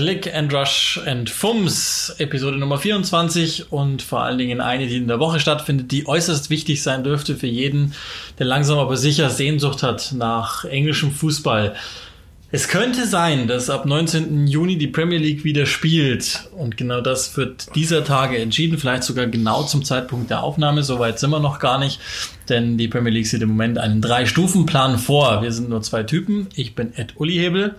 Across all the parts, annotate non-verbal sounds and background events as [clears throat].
Click and Rush and Fums, Episode Nummer 24 und vor allen Dingen eine, die in der Woche stattfindet, die äußerst wichtig sein dürfte für jeden, der langsam aber sicher Sehnsucht hat nach englischem Fußball. Es könnte sein, dass ab 19. Juni die Premier League wieder spielt. Und genau das wird dieser Tage entschieden. Vielleicht sogar genau zum Zeitpunkt der Aufnahme. Soweit sind wir noch gar nicht. Denn die Premier League sieht im Moment einen Drei-Stufen-Plan vor. Wir sind nur zwei Typen. Ich bin Ed Uli Hebel.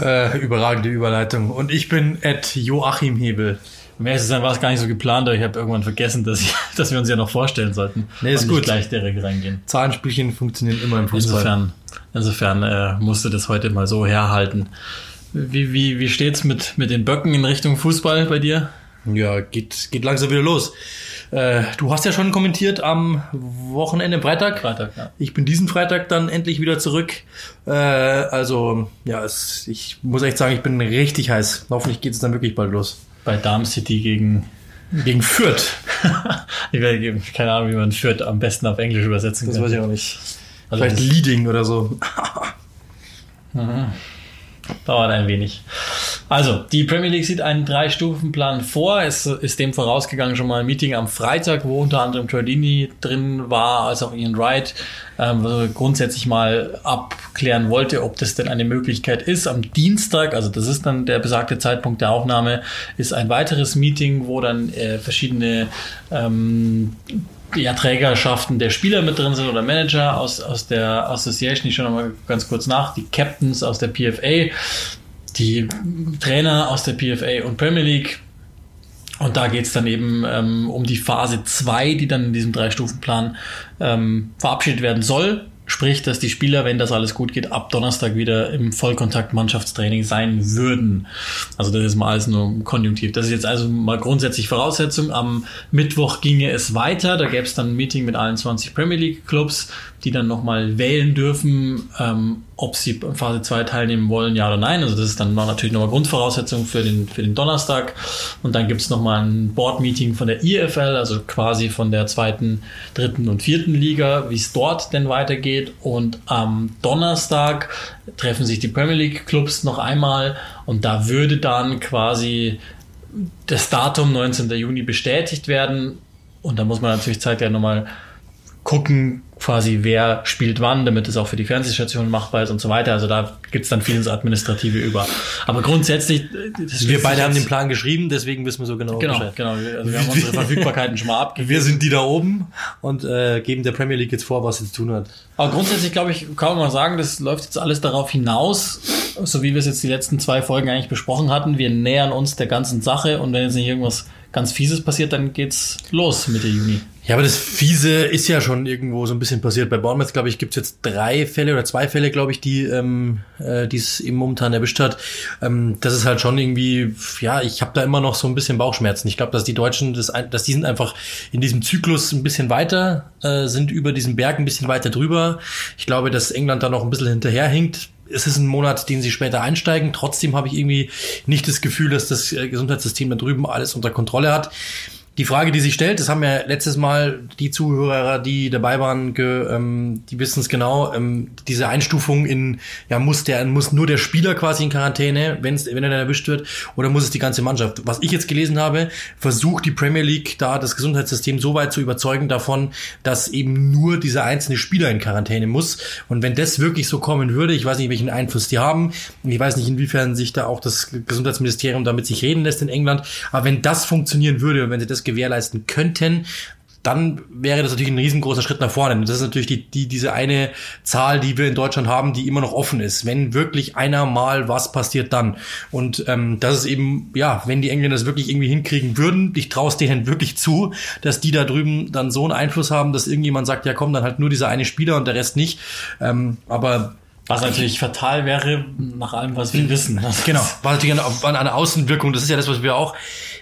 Äh, überragende Überleitung. Und ich bin Ed Joachim Hebel. Ehrlich zu sein, war es gar nicht so geplant, aber ich habe irgendwann vergessen, dass, ich, [laughs] dass wir uns ja noch vorstellen sollten. Nee, ist gut. gleich direkt reingehen. Zahlenspielchen funktionieren immer im Fußball. Insofern, insofern äh, musste das heute mal so herhalten. Wie, wie, wie steht's mit, mit den Böcken in Richtung Fußball bei dir? Ja, geht, geht langsam wieder los. Äh, du hast ja schon kommentiert am Wochenende Freitag. Freitag, ja. Ich bin diesen Freitag dann endlich wieder zurück. Äh, also, ja, es, ich muss echt sagen, ich bin richtig heiß. Hoffentlich geht es dann wirklich bald los. Bei Darm City gegen, Gegen Fürth. [laughs] ich werde, keine Ahnung, wie man Fürth am besten auf Englisch übersetzen Das kann. weiß ich auch nicht. Also Vielleicht das- Leading oder so. [laughs] Dauert ein wenig. Also, die Premier League sieht einen Drei-Stufen-Plan vor. Es ist dem vorausgegangen schon mal ein Meeting am Freitag, wo unter anderem Tordini drin war, als auch Ian Wright, ähm, grundsätzlich mal abklären wollte, ob das denn eine Möglichkeit ist. Am Dienstag, also das ist dann der besagte Zeitpunkt der Aufnahme, ist ein weiteres Meeting, wo dann äh, verschiedene ähm, ja, Trägerschaften der Spieler mit drin sind oder Manager aus, aus der Association. Ich schaue nochmal ganz kurz nach. Die Captains aus der PFA, die Trainer aus der PFA und Premier League. Und da geht's dann eben ähm, um die Phase 2, die dann in diesem Drei-Stufen-Plan ähm, verabschiedet werden soll. Sprich, dass die Spieler, wenn das alles gut geht, ab Donnerstag wieder im Vollkontakt-Mannschaftstraining sein würden. Also das ist mal alles nur konjunktiv. Das ist jetzt also mal grundsätzlich Voraussetzung. Am Mittwoch ginge es weiter. Da gäbe es dann ein Meeting mit allen 20 Premier League-Clubs, die dann nochmal wählen dürfen, ähm, ob sie in Phase 2 teilnehmen wollen, ja oder nein. Also das ist dann natürlich nochmal Grundvoraussetzung für den, für den Donnerstag. Und dann gibt's noch nochmal ein Board-Meeting von der IFL, also quasi von der zweiten, dritten und vierten Liga, wie es dort denn weitergeht. Und am Donnerstag treffen sich die Premier League Clubs noch einmal und da würde dann quasi das Datum 19. Juni bestätigt werden. Und da muss man natürlich zeitgleich nochmal gucken, quasi wer spielt wann, damit es auch für die Fernsehstation machbar ist und so weiter. Also da gibt's dann vieles Administrative über. Aber grundsätzlich, das Wir beide haben den Plan geschrieben, desegen wissen wir so genau, Genau, Bescheid. genau. Also wir haben unsere Verfügbarkeiten schon mal [laughs] abgegeben. Wir sind die da oben und äh, geben der Premier League jetzt vor, was sie zu tun hat. Aber grundsätzlich, glaube ich, kann man mal sagen, das läuft jetzt alles darauf hinaus, so wie wir es jetzt die letzten zwei Folgen eigentlich besprochen hatten. Wir nähern uns der ganzen Sache und wenn jetzt nicht irgendwas ganz Fieses passiert, dann geht's los Mitte Juni. Ja, aber das Fiese ist ja schon irgendwo so ein bisschen passiert. Bei Bournemouth, glaube ich, gibt's jetzt drei Fälle oder zwei Fälle, glaube ich, die ähm, äh, es eben momentan erwischt hat. Ähm, das ist halt schon irgendwie, ja, ich habe da immer noch so ein bisschen Bauchschmerzen. Ich glaube, dass die Deutschen, das, dass die sind einfach in diesem Zyklus ein bisschen weiter, äh, sind über diesen Berg ein bisschen weiter drüber. Ich glaube, dass England da noch ein bisschen hinterherhinkt. Es ist ein Monat, den sie später einsteigen. Trotzdem habe ich irgendwie nicht das Gefühl, dass das äh, Gesundheitssystem da drüben alles unter Kontrolle hat. Die Frage, die sich stellt, das haben ja letztes Mal die Zuhörer, die dabei waren, ge, ähm, die wissen es genau, ähm, diese Einstufung in, ja, muss der, muss nur der Spieler quasi in Quarantäne, wenn's, wenn er dann erwischt wird, oder muss es die ganze Mannschaft? Was ich jetzt gelesen habe, versucht die Premier League da das Gesundheitssystem so weit zu überzeugen davon, dass eben nur dieser einzelne Spieler in Quarantäne muss. Und wenn das wirklich so kommen würde, ich weiß nicht, welchen Einfluss die haben, ich weiß nicht, inwiefern sich da auch das Gesundheitsministerium damit sich reden lässt in England, aber wenn das funktionieren würde wenn sie das gewährleisten könnten, dann wäre das natürlich ein riesengroßer Schritt nach vorne. Und das ist natürlich die, die, diese eine Zahl, die wir in Deutschland haben, die immer noch offen ist. Wenn wirklich einer mal was passiert, dann. Und ähm, das ist eben, ja, wenn die Engländer das wirklich irgendwie hinkriegen würden, ich traue es denen wirklich zu, dass die da drüben dann so einen Einfluss haben, dass irgendjemand sagt, ja komm, dann halt nur dieser eine Spieler und der Rest nicht. Ähm, aber Was natürlich fatal wäre, nach allem, was wir wissen. [laughs] Genau, war natürlich eine, an eine Außenwirkung, das ist ja das, was wir auch,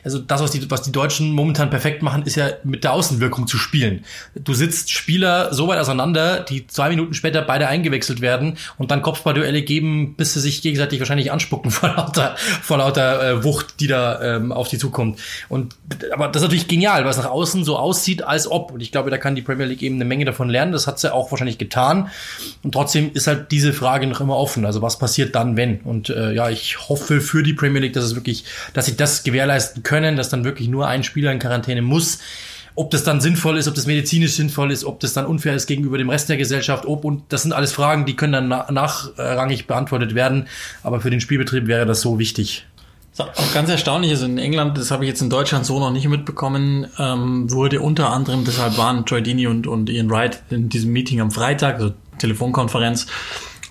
also das, was die, was die Deutschen momentan perfekt machen, ist ja mit der Außenwirkung zu spielen. Du sitzt Spieler so weit auseinander, die zwei Minuten später beide eingewechselt werden und dann Kopfballduelle geben, bis sie sich gegenseitig wahrscheinlich anspucken [laughs] vor lauter, vor lauter äh, Wucht, die da ähm, auf die zukommt. Und aber das ist natürlich genial, weil es nach außen so aussieht, als ob. Und ich glaube, da kann die Premier League eben eine Menge davon lernen. Das hat sie auch wahrscheinlich getan. Und trotzdem ist halt diese Frage noch immer offen. Also was passiert dann, wenn? Und äh, ja, ich hoffe für die Premier League, dass es wirklich, dass sie das gewährleisten können, dass dann wirklich nur ein Spieler in Quarantäne muss. Ob das dann sinnvoll ist, ob das medizinisch sinnvoll ist, ob das dann unfair ist gegenüber dem Rest der Gesellschaft, ob und das sind alles Fragen, die können dann na nachrangig beantwortet werden. Aber für den Spielbetrieb wäre das so wichtig. Auch ganz erstaunlich ist, in England, das habe ich jetzt in Deutschland so noch nicht mitbekommen, ähm, wurde unter anderem, deshalb waren Troy Deeney und, und Ian Wright in diesem Meeting am Freitag, also Telefonkonferenz,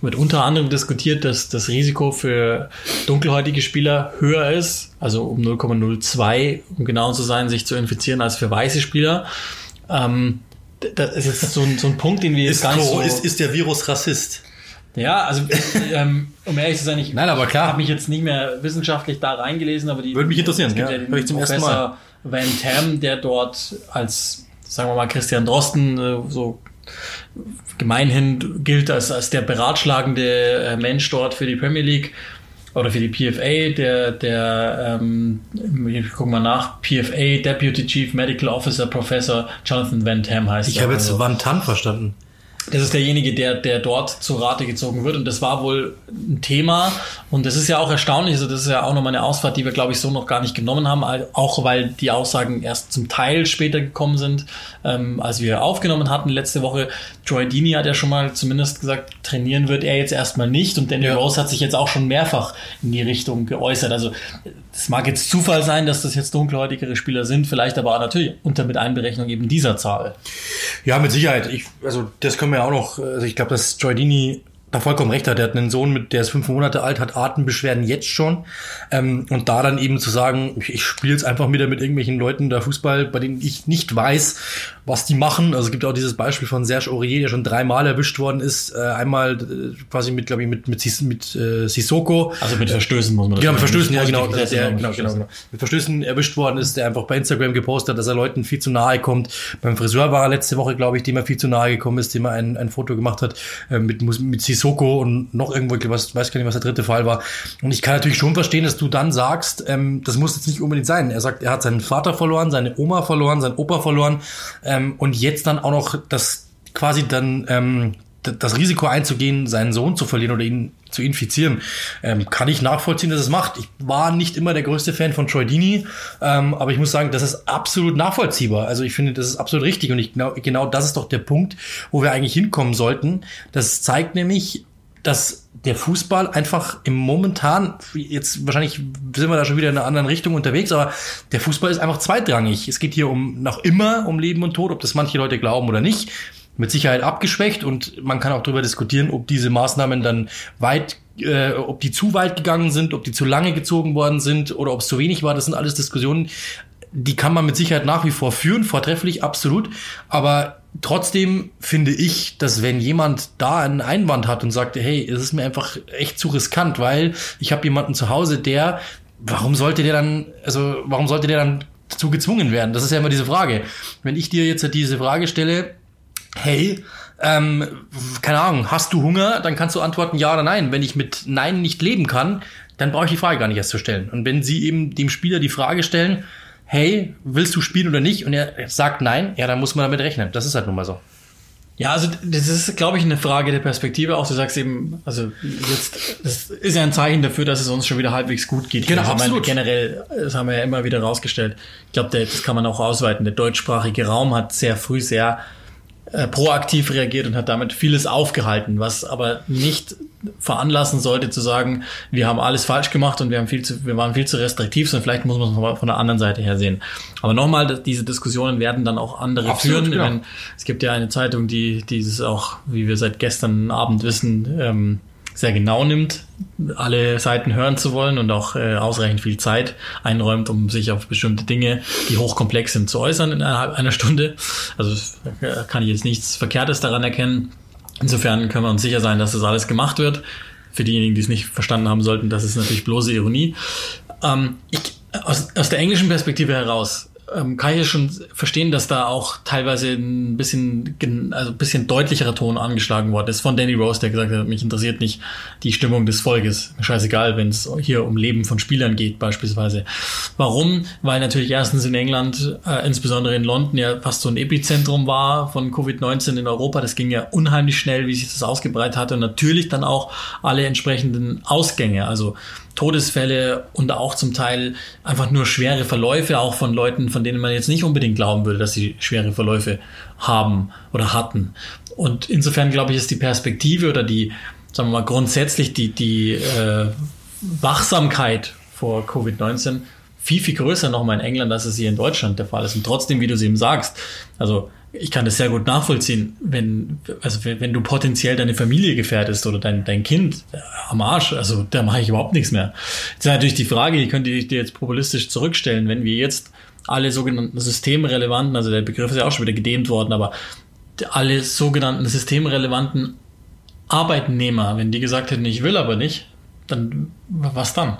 wird unter anderem diskutiert, dass das Risiko für dunkelhäutige Spieler höher ist, also um 0,02, um genau zu sein, sich zu infizieren, als für weiße Spieler. Ähm, das ist jetzt so ein, so ein Punkt, den wir jetzt ist gar nicht so... Ist, ist der Virus Rassist? Ja, also ähm, um ehrlich zu sein, ich Nein, aber klar. habe mich jetzt nicht mehr wissenschaftlich da reingelesen, aber die Würde mich interessieren, es gibt ja. ja, den ich zum ersten Professor Van Tam, der dort als, sagen wir mal, Christian Drosten äh, so gemeinhin gilt als, als der beratschlagende äh, Mensch dort für die Premier League oder für die PFA, der, der ähm, ich guck mal nach, PFA Deputy Chief Medical Officer Professor Jonathan Van Tam heißt Ich habe jetzt Also- Van Tan verstanden. Das ist derjenige, der, der dort zu Rate gezogen wird. Und das war wohl ein Thema. Und das ist ja auch erstaunlich. Also das ist ja auch nochmal eine Ausfahrt, die wir, glaube ich, so noch gar nicht genommen haben. Auch weil die Aussagen erst zum Teil später gekommen sind, ähm, als wir aufgenommen hatten letzte Woche. Troy Deeney hat ja schon mal zumindest gesagt, trainieren wird er jetzt erstmal nicht. Und Danny Ja. Rose hat sich jetzt auch schon mehrfach in die Richtung geäußert. Also es mag jetzt Zufall sein, dass das jetzt dunkelhäutigere Spieler sind, vielleicht aber natürlich unter mit Einberechnung eben dieser Zahl. Ja, mit Sicherheit. Ich, also das können wir auch noch, also ich glaube, dass Deeney da vollkommen recht hat. Er hat einen Sohn, mit der ist fünf Monate alt, hat Atembeschwerden jetzt schon. Ähm, und da dann eben zu sagen, ich, ich spiele jetzt einfach wieder mit irgendwelchen Leuten da Fußball, bei denen ich nicht weiß, was die machen. Also es gibt auch dieses Beispiel von Serge Aurier, der schon dreimal erwischt worden ist. Äh, einmal äh, quasi mit, glaube ich, mit, mit, Sis- mit äh, Sissoko. Also mit Verstößen muss man das Genau, mit. Verstößen, ja, genau, der, genau, genau, genau. Mit Verstößen erwischt worden ist, der einfach bei Instagram gepostet hat, dass er Leuten viel zu nahe kommt. Beim Friseur war er letzte Woche, glaube ich, dem er viel zu nahe gekommen ist, dem er ein, ein Foto gemacht hat äh, mit, mit Sissoko und noch irgendwo, ich weiß, weiß gar nicht, was der dritte Fall war. Und ich kann natürlich schon verstehen, dass du dann sagst, ähm, das muss jetzt nicht unbedingt sein. Er sagt, er hat seinen Vater verloren, seine Oma verloren, seinen Opa verloren ähm, und jetzt dann auch noch das quasi dann ähm, das Risiko einzugehen, seinen Sohn zu verlieren oder ihn zu infizieren, ähm, kann ich nachvollziehen, dass es macht. Ich war nicht immer der größte Fan von Troy Deeney, ähm, aber ich muss sagen, das ist absolut nachvollziehbar. Also ich finde, das ist absolut richtig und ich genau, genau das ist doch der Punkt, wo wir eigentlich hinkommen sollten. Das zeigt nämlich, dass der Fußball einfach im momentan, jetzt wahrscheinlich sind wir da schon wieder in einer anderen Richtung unterwegs, aber der Fußball ist einfach zweitrangig. Es geht hier um noch immer um Leben und Tod, ob das manche Leute glauben oder nicht. Mit Sicherheit abgeschwächt und man kann auch darüber diskutieren, ob diese Maßnahmen dann weit, äh, ob die zu weit gegangen sind, ob die zu lange gezogen worden sind oder ob es zu wenig war. Das sind alles Diskussionen, die kann man mit Sicherheit nach wie vor führen, vortrefflich, absolut. Aber trotzdem finde ich, dass wenn jemand da einen Einwand hat und sagt, hey, es ist mir einfach echt zu riskant, weil ich habe jemanden zu Hause, der, warum sollte der dann, also warum sollte der dann dazu gezwungen werden? Das ist ja immer diese Frage. Wenn ich dir jetzt diese Frage stelle, hey, ähm, keine Ahnung, hast du Hunger? Dann kannst du antworten ja oder nein. Wenn ich mit Nein nicht leben kann, dann brauche ich die Frage gar nicht erst zu stellen. Und wenn sie eben dem Spieler die Frage stellen, hey, willst du spielen oder nicht? Und er sagt nein, ja, dann muss man damit rechnen. Das ist halt nun mal so. Ja, also das ist, glaube ich, eine Frage der Perspektive. Auch du sagst eben, also jetzt, das ist ja ein Zeichen dafür, dass es uns schon wieder halbwegs gut geht. Genau, also, ich meine, absolut. generell, das haben wir ja immer wieder rausgestellt. Ich glaube, das kann man auch ausweiten. Der deutschsprachige Raum hat sehr früh sehr äh, proaktiv reagiert und hat damit vieles aufgehalten, was aber nicht veranlassen sollte zu sagen, wir haben alles falsch gemacht und wir haben viel zu, wir waren viel zu restriktiv, sondern vielleicht muss man es von- von der anderen Seite her sehen. Aber nochmal, diese Diskussionen werden dann auch andere Absolut, führen. genau. Es gibt ja eine Zeitung, die dieses auch, wie wir seit gestern Abend wissen, ähm, sehr genau nimmt, alle Seiten hören zu wollen und auch äh, ausreichend viel Zeit einräumt, um sich auf bestimmte Dinge, die hochkomplex sind, zu äußern innerhalb einer Stunde. Also kann ich jetzt nichts Verkehrtes daran erkennen. Insofern können wir uns sicher sein, dass das alles gemacht wird. Für diejenigen, die es nicht verstanden haben sollten, das ist natürlich bloße Ironie. Ähm, ich, aus, aus der englischen Perspektive heraus ähm, kann ich schon verstehen, dass da auch teilweise ein bisschen, also ein bisschen deutlicherer Ton angeschlagen worden ist von Danny Rose, der gesagt hat, mich interessiert nicht die Stimmung des Volkes. Scheißegal, wenn es hier um Leben von Spielern geht beispielsweise. Warum? Weil natürlich erstens in England, äh, insbesondere in London, ja fast so ein Epizentrum war von Covid-19 in Europa. Das ging ja unheimlich schnell, wie sich das ausgebreitet hatte und natürlich dann auch alle entsprechenden Ausgänge, also Todesfälle und auch zum Teil einfach nur schwere Verläufe, auch von Leuten, von denen man jetzt nicht unbedingt glauben würde, dass sie schwere Verläufe haben oder hatten. Und insofern glaube ich, ist die Perspektive oder die, sagen wir mal, grundsätzlich die, die äh, Wachsamkeit vor Covid-19 viel, viel größer nochmal in England, als es hier in Deutschland der Fall ist. Und trotzdem, wie du es eben sagst, also ich kann das sehr gut nachvollziehen, wenn, also wenn du potenziell deine Familie gefährdest oder dein, dein Kind äh, am Arsch, also da mache ich überhaupt nichts mehr. Jetzt ist natürlich die Frage, die könnte ich dir jetzt populistisch zurückstellen, wenn wir jetzt alle sogenannten systemrelevanten, also der Begriff ist ja auch schon wieder gedehnt worden, aber alle sogenannten systemrelevanten Arbeitnehmer, wenn die gesagt hätten, ich will aber nicht, dann was dann?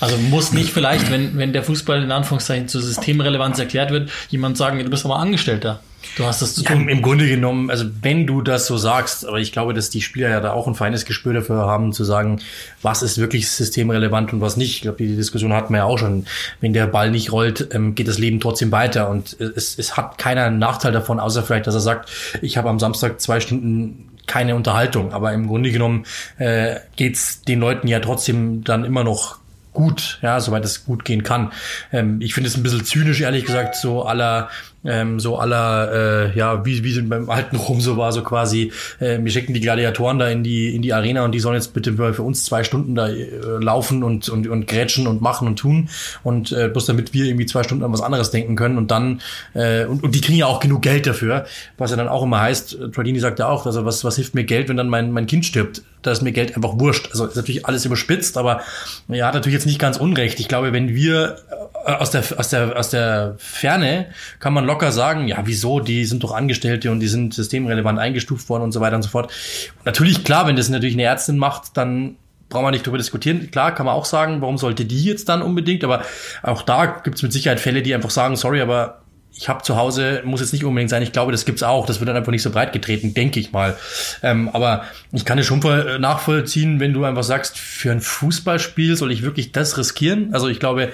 Also muss nicht vielleicht, wenn, wenn der Fußball in Anführungszeichen zur Systemrelevanz erklärt wird, jemand sagen, du bist aber Angestellter. Du hast das zu tun. Ja, Im Grunde genommen, also wenn du das so sagst, aber ich glaube, dass die Spieler ja da auch ein feines Gespür dafür haben, zu sagen, was ist wirklich systemrelevant und was nicht. Ich glaube, die Diskussion hatten wir ja auch schon. Wenn der Ball nicht rollt, ähm, geht das Leben trotzdem weiter. Und es, es hat keiner einen Nachteil davon, außer vielleicht, dass er sagt, ich habe am Samstag zwei Stunden keine Unterhaltung. Aber im Grunde genommen äh, geht's den Leuten ja trotzdem dann immer noch gut, ja, soweit es gut gehen kann. Ähm, ich finde es ein bisschen zynisch, ehrlich gesagt, so aller ähm, so aller, äh, ja, wie, wie beim alten Rom so war, so quasi, äh, wir schicken die Gladiatoren da in die, in die Arena und die sollen jetzt bitte für uns zwei Stunden da äh, laufen und, und, und grätschen und machen und tun und äh, bloß damit wir irgendwie zwei Stunden an was anderes denken können und dann, äh, und, und die kriegen ja auch genug Geld dafür, was ja dann auch immer heißt, Tradini sagt ja auch, also was, was hilft mir Geld, wenn dann mein, mein Kind stirbt? Da ist mir Geld einfach wurscht. Also ist natürlich alles überspitzt, aber er hat natürlich jetzt nicht ganz unrecht. Ich glaube, wenn wir äh, aus der, aus der, aus der Ferne kann man locker sagen, ja, wieso, die sind doch Angestellte und die sind systemrelevant eingestuft worden und so weiter und so fort. Und natürlich, klar, wenn das natürlich eine Ärztin macht, dann brauchen wir nicht darüber diskutieren. Klar, kann man auch sagen, warum sollte die jetzt dann unbedingt, aber auch da gibt es mit Sicherheit Fälle, die einfach sagen, sorry, aber ich habe zu Hause, muss jetzt nicht unbedingt sein, ich glaube, das gibt's auch. Das wird dann einfach nicht so breit getreten, denke ich mal. Ähm, aber ich kann es schon nachvollziehen, wenn du einfach sagst, für ein Fußballspiel soll ich wirklich das riskieren. Also ich glaube,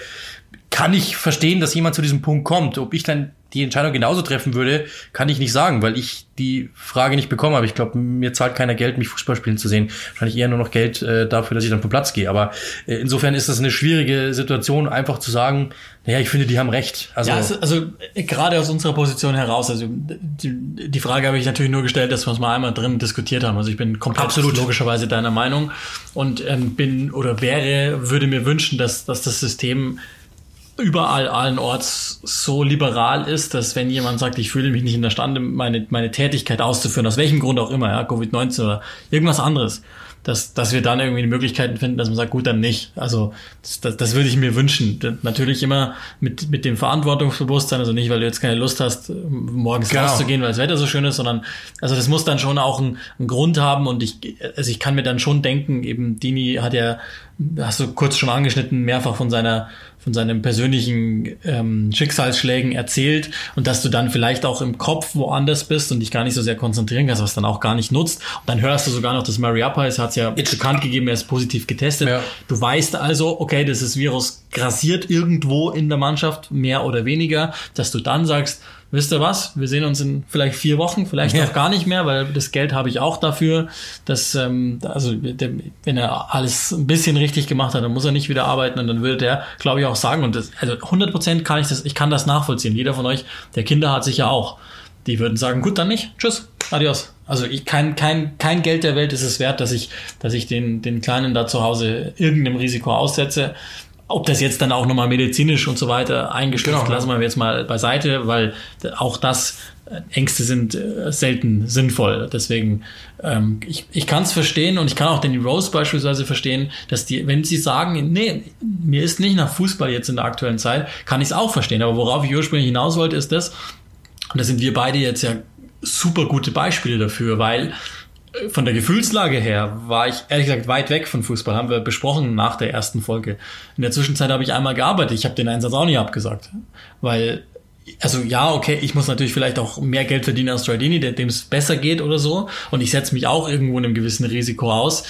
kann ich verstehen, dass jemand zu diesem Punkt kommt. Ob ich dann die Entscheidung genauso treffen würde, kann ich nicht sagen, weil ich die Frage nicht bekomme. Aber ich glaube, mir zahlt keiner Geld, mich Fußball spielen zu sehen. Wahrscheinlich eher nur noch Geld äh, dafür, dass ich dann vom Platz gehe. Aber äh, insofern ist das eine schwierige Situation, einfach zu sagen, naja, ich finde, die haben recht. Also, ja, also, also gerade aus unserer Position heraus, also die, die Frage habe ich natürlich nur gestellt, dass wir es mal einmal drin diskutiert haben. Also ich bin komplett Absolut. logischerweise deiner Meinung und ähm, bin oder wäre, würde mir wünschen, dass, dass das System überall allen Orts so liberal ist, dass wenn jemand sagt, ich fühle mich nicht in der Stande, meine, meine Tätigkeit auszuführen, aus welchem Grund auch immer, ja, Covid-19 oder irgendwas anderes, dass, dass wir dann irgendwie die Möglichkeiten finden, dass man sagt, gut, dann nicht. Also das, das, das würde ich mir wünschen. Natürlich immer mit, mit dem Verantwortungsbewusstsein, also nicht, weil du jetzt keine Lust hast, morgens genau. rauszugehen, weil das Wetter so schön ist, sondern also das muss dann schon auch einen, einen Grund haben und ich, also ich kann mir dann schon denken, eben Dini hat ja, hast du kurz schon angeschnitten, mehrfach von seiner von seinen persönlichen ähm, Schicksalsschlägen erzählt und dass du dann vielleicht auch im Kopf woanders bist und dich gar nicht so sehr konzentrieren kannst, was dann auch gar nicht nutzt. Und dann hörst du sogar noch, dass Upper ist, hat es ja It's bekannt gegeben, er ist positiv getestet. Ja. Du weißt also, okay, das ist Virus grassiert irgendwo in der Mannschaft, mehr oder weniger, dass du dann sagst, wisst ihr was, wir sehen uns in vielleicht vier Wochen, vielleicht ja. auch gar nicht mehr, weil das Geld habe ich auch dafür, dass, ähm, also wenn er alles ein bisschen richtig gemacht hat, dann muss er nicht wieder arbeiten und dann würde der, glaube ich, auch sagen, und das, also 100 Prozent kann ich das, ich kann das nachvollziehen. Jeder von euch, der Kinder hat sicher auch. Die würden sagen, gut, dann nicht, tschüss, adios. Also ich kein, kein, kein Geld der Welt ist es wert, dass ich, dass ich den, den Kleinen da zu Hause irgendeinem Risiko aussetze. Ob das jetzt dann auch nochmal medizinisch und so weiter eingestuft, genau. lassen wir jetzt mal beiseite, weil auch das äh, Ängste sind äh, selten sinnvoll. Deswegen, ähm, ich, ich kann es verstehen und ich kann auch den Rose beispielsweise verstehen, dass die, wenn sie sagen, nee, mir ist nicht nach Fußball jetzt in der aktuellen Zeit, kann ich es auch verstehen. Aber worauf ich ursprünglich hinaus wollte, ist das, und da sind wir beide jetzt ja super gute Beispiele dafür, weil von der Gefühlslage her war ich ehrlich gesagt weit weg von Fußball, haben wir besprochen nach der ersten Folge. In der Zwischenzeit habe ich einmal gearbeitet, ich habe den Einsatz auch nicht abgesagt, weil also ja, okay, ich muss natürlich vielleicht auch mehr Geld verdienen als Stradini, dem es besser geht oder so. Und ich setze mich auch irgendwo in einem gewissen Risiko aus.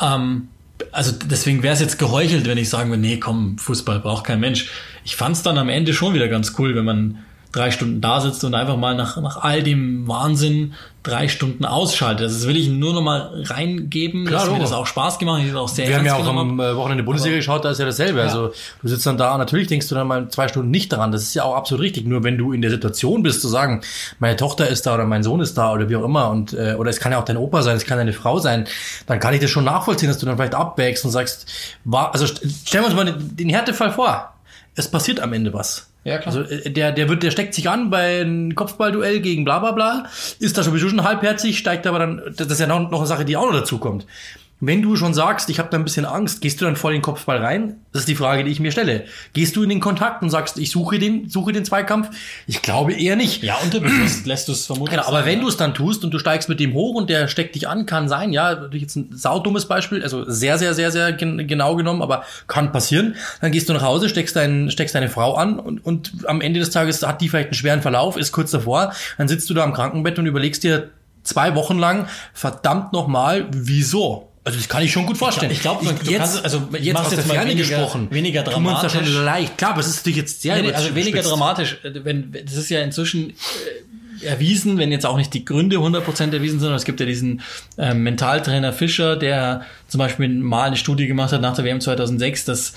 Ähm, also deswegen wäre es jetzt geheuchelt, wenn ich sagen würde, nee, komm, Fußball braucht kein Mensch. Ich fand es dann am Ende schon wieder ganz cool, wenn man drei Stunden da sitzt und einfach mal nach, nach all dem Wahnsinn drei Stunden ausschaltet. Das will ich nur noch mal reingeben, Klar, dass mir das auch Spaß gemacht. Ich auch sehr Wir haben ja auch am äh, Wochenende Bundesliga geschaut, da ist ja dasselbe. Ja. Also du sitzt dann da, natürlich denkst du dann mal zwei Stunden nicht daran. Das ist ja auch absolut richtig. Nur wenn du in der Situation bist, zu sagen, meine Tochter ist da oder mein Sohn ist da oder wie auch immer und äh, oder es kann ja auch dein Opa sein, es kann deine Frau sein, dann kann ich das schon nachvollziehen, dass du dann vielleicht abwägst und sagst, war, also stellen wir uns mal den, den Härtefall vor. Es passiert am Ende was ja, klar. Also äh, der, der wird, der steckt sich an bei einem Kopfballduell gegen bla bla bla, ist da sowieso schon halbherzig, steigt aber dann, das ist ja noch, noch eine Sache, die auch noch dazu kommt. Wenn du schon sagst, ich habe da ein bisschen Angst, gehst du dann voll in den Kopfball rein? Das ist die Frage, die ich mir stelle. Gehst du in den Kontakt und sagst, ich suche den, suche den Zweikampf? Ich glaube eher nicht. Ja, unterbewusst lässt du es vermutlich. Genau, aber wenn du es dann tust und du steigst mit dem hoch und der steckt dich an, kann sein, ja, natürlich jetzt ein saudummes Beispiel, also sehr, sehr, sehr, sehr genau genommen, aber kann passieren. Dann gehst du nach Hause, steckst, dein, steckst deine Frau an und, und am Ende des Tages hat die vielleicht einen schweren Verlauf, ist kurz davor, dann sitzt du da am Krankenbett und überlegst dir zwei Wochen lang, verdammt nochmal, wieso? Also das kann ich schon gut vorstellen. Ich glaube, glaub, du jetzt, kannst, also jetzt aus der Ferne weniger, gesprochen, weniger dramatisch. Da schon leicht. Klar, aber es ist natürlich jetzt sehr nee, nee, Also weniger dramatisch. Wenn das ist ja inzwischen äh, erwiesen, wenn jetzt auch nicht die Gründe 100% erwiesen sind. Es gibt ja diesen äh, Mentaltrainer Fischer, der zum Beispiel mal eine Studie gemacht hat nach der WM 2006, dass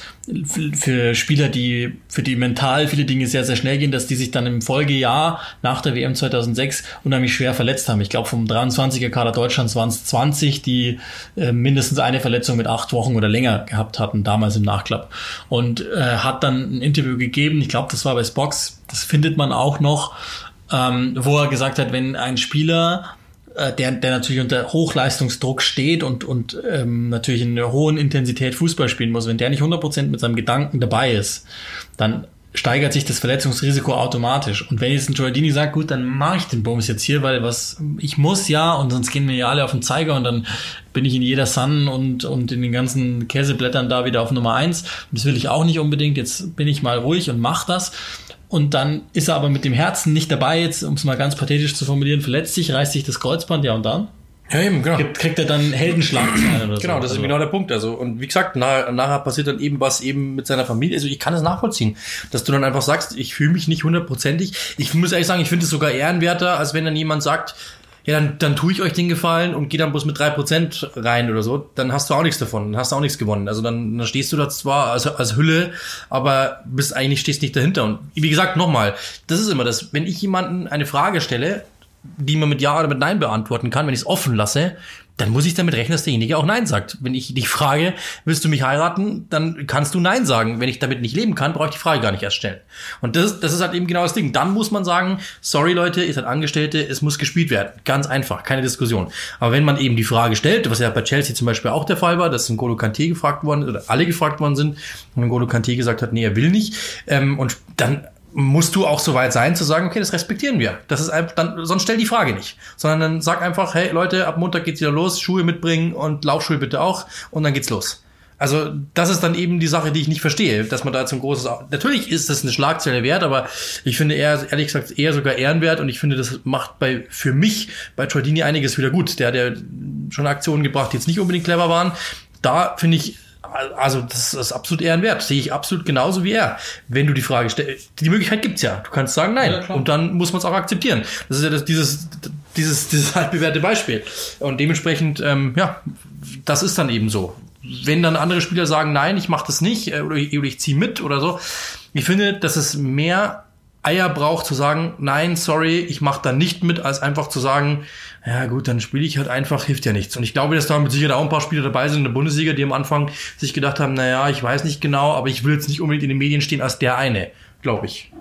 für Spieler, die für die mental viele Dinge sehr, sehr schnell gehen, dass die sich dann im Folgejahr nach der WM 2006 unheimlich schwer verletzt haben. Ich glaube, vom 23er Kader Deutschlands waren es 20, die äh, mindestens eine Verletzung mit acht Wochen oder länger gehabt hatten, damals im Nachklapp. Und äh, hat dann ein Interview gegeben, ich glaube, das war bei Spox, das findet man auch noch, ähm, wo er gesagt hat, wenn ein Spieler äh, der, der natürlich unter Hochleistungsdruck steht und, und ähm, natürlich in einer hohen Intensität Fußball spielen muss, wenn der nicht 100% mit seinem Gedanken dabei ist, dann steigert sich das Verletzungsrisiko automatisch. Und wenn jetzt ein Giordini sagt, gut, dann mache ich den Bums jetzt hier, weil was ich muss ja und sonst gehen mir ja alle auf den Zeiger und dann bin ich in jeder Sun und, und in den ganzen Käseblättern da wieder auf Nummer eins. das will ich auch nicht unbedingt. Jetzt bin ich mal ruhig und mach das. Und dann ist er aber mit dem Herzen nicht dabei, jetzt, um es mal ganz pathetisch zu formulieren, verletzt sich, reißt sich das Kreuzband, ja und dann? Ja, eben, genau. Kriegt, kriegt er dann Heldenschlagzeilen [clears throat] oder so. Genau, das also. ist genau der Punkt. Also, und wie gesagt, nach, nachher passiert dann eben was eben mit seiner Familie. Also, ich kann es nachvollziehen, dass du dann einfach sagst, ich fühle mich nicht hundertprozentig. Ich muss ehrlich sagen, ich finde es sogar ehrenwerter, als wenn dann jemand sagt, ja, dann, dann tue ich euch den Gefallen und geh dann bloß mit drei Prozent rein oder so, dann hast du auch nichts davon, dann hast du auch nichts gewonnen. Also dann, dann stehst du da zwar als, als Hülle, aber bist eigentlich stehst nicht dahinter. Und wie gesagt, nochmal, das ist immer das, wenn ich jemanden eine Frage stelle, die man mit Ja oder mit Nein beantworten kann, wenn ich es offen lasse, dann muss ich damit rechnen, dass derjenige auch Nein sagt. Wenn ich dich frage, willst du mich heiraten, dann kannst du Nein sagen. Wenn ich damit nicht leben kann, brauche ich die Frage gar nicht erst stellen. Und das, das ist halt eben genau das Ding. Dann muss man sagen, sorry Leute, ihr seid Angestellte, es muss gespielt werden. Ganz einfach, keine Diskussion. Aber wenn man eben die Frage stellt, was ja bei Chelsea zum Beispiel auch der Fall war, dass N'Golo Kanté gefragt worden oder alle gefragt worden sind und N'Golo Kanté gesagt hat, nee, er will nicht. Ähm, und dann musst du auch so weit sein zu sagen, okay, das respektieren wir. Das ist einfach, dann, sonst stell die Frage nicht. Sondern dann sag einfach, hey Leute, ab Montag geht's wieder los, Schuhe mitbringen und Laufschuhe bitte auch und dann geht's los. Also das ist dann eben die Sache, die ich nicht verstehe, dass man da ein großes... Natürlich ist das eine Schlagzeile wert, aber ich finde eher, ehrlich gesagt, eher sogar ehrenwert und ich finde, das macht bei für mich bei Tordini einiges wieder gut. Der hat ja schon Aktionen gebracht, die jetzt nicht unbedingt clever waren. Da finde ich, also das ist absolut ehrenwert. Sehe ich absolut genauso wie er. Wenn du die Frage stellst, die Möglichkeit gibt's ja. Du kannst sagen nein. Ja, und dann muss man es auch akzeptieren. Das ist ja das, dieses, dieses, dieses altbewährte Beispiel. Und dementsprechend, ähm, ja, das ist dann eben so. Wenn dann andere Spieler sagen, nein, ich mache das nicht, äh, oder ich, oder ich ziehe mit oder so. Ich finde, dass es mehr Eier braucht zu sagen, nein, sorry, ich mache da nicht mit, als einfach zu sagen, ja gut, dann spiele ich halt einfach, hilft ja nichts. Und ich glaube, dass da mit Sicherheit auch ein paar Spieler dabei sind in der Bundesliga, die am Anfang sich gedacht haben, naja, ich weiß nicht genau, aber ich will jetzt nicht unbedingt in den Medien stehen als der eine, glaube ich.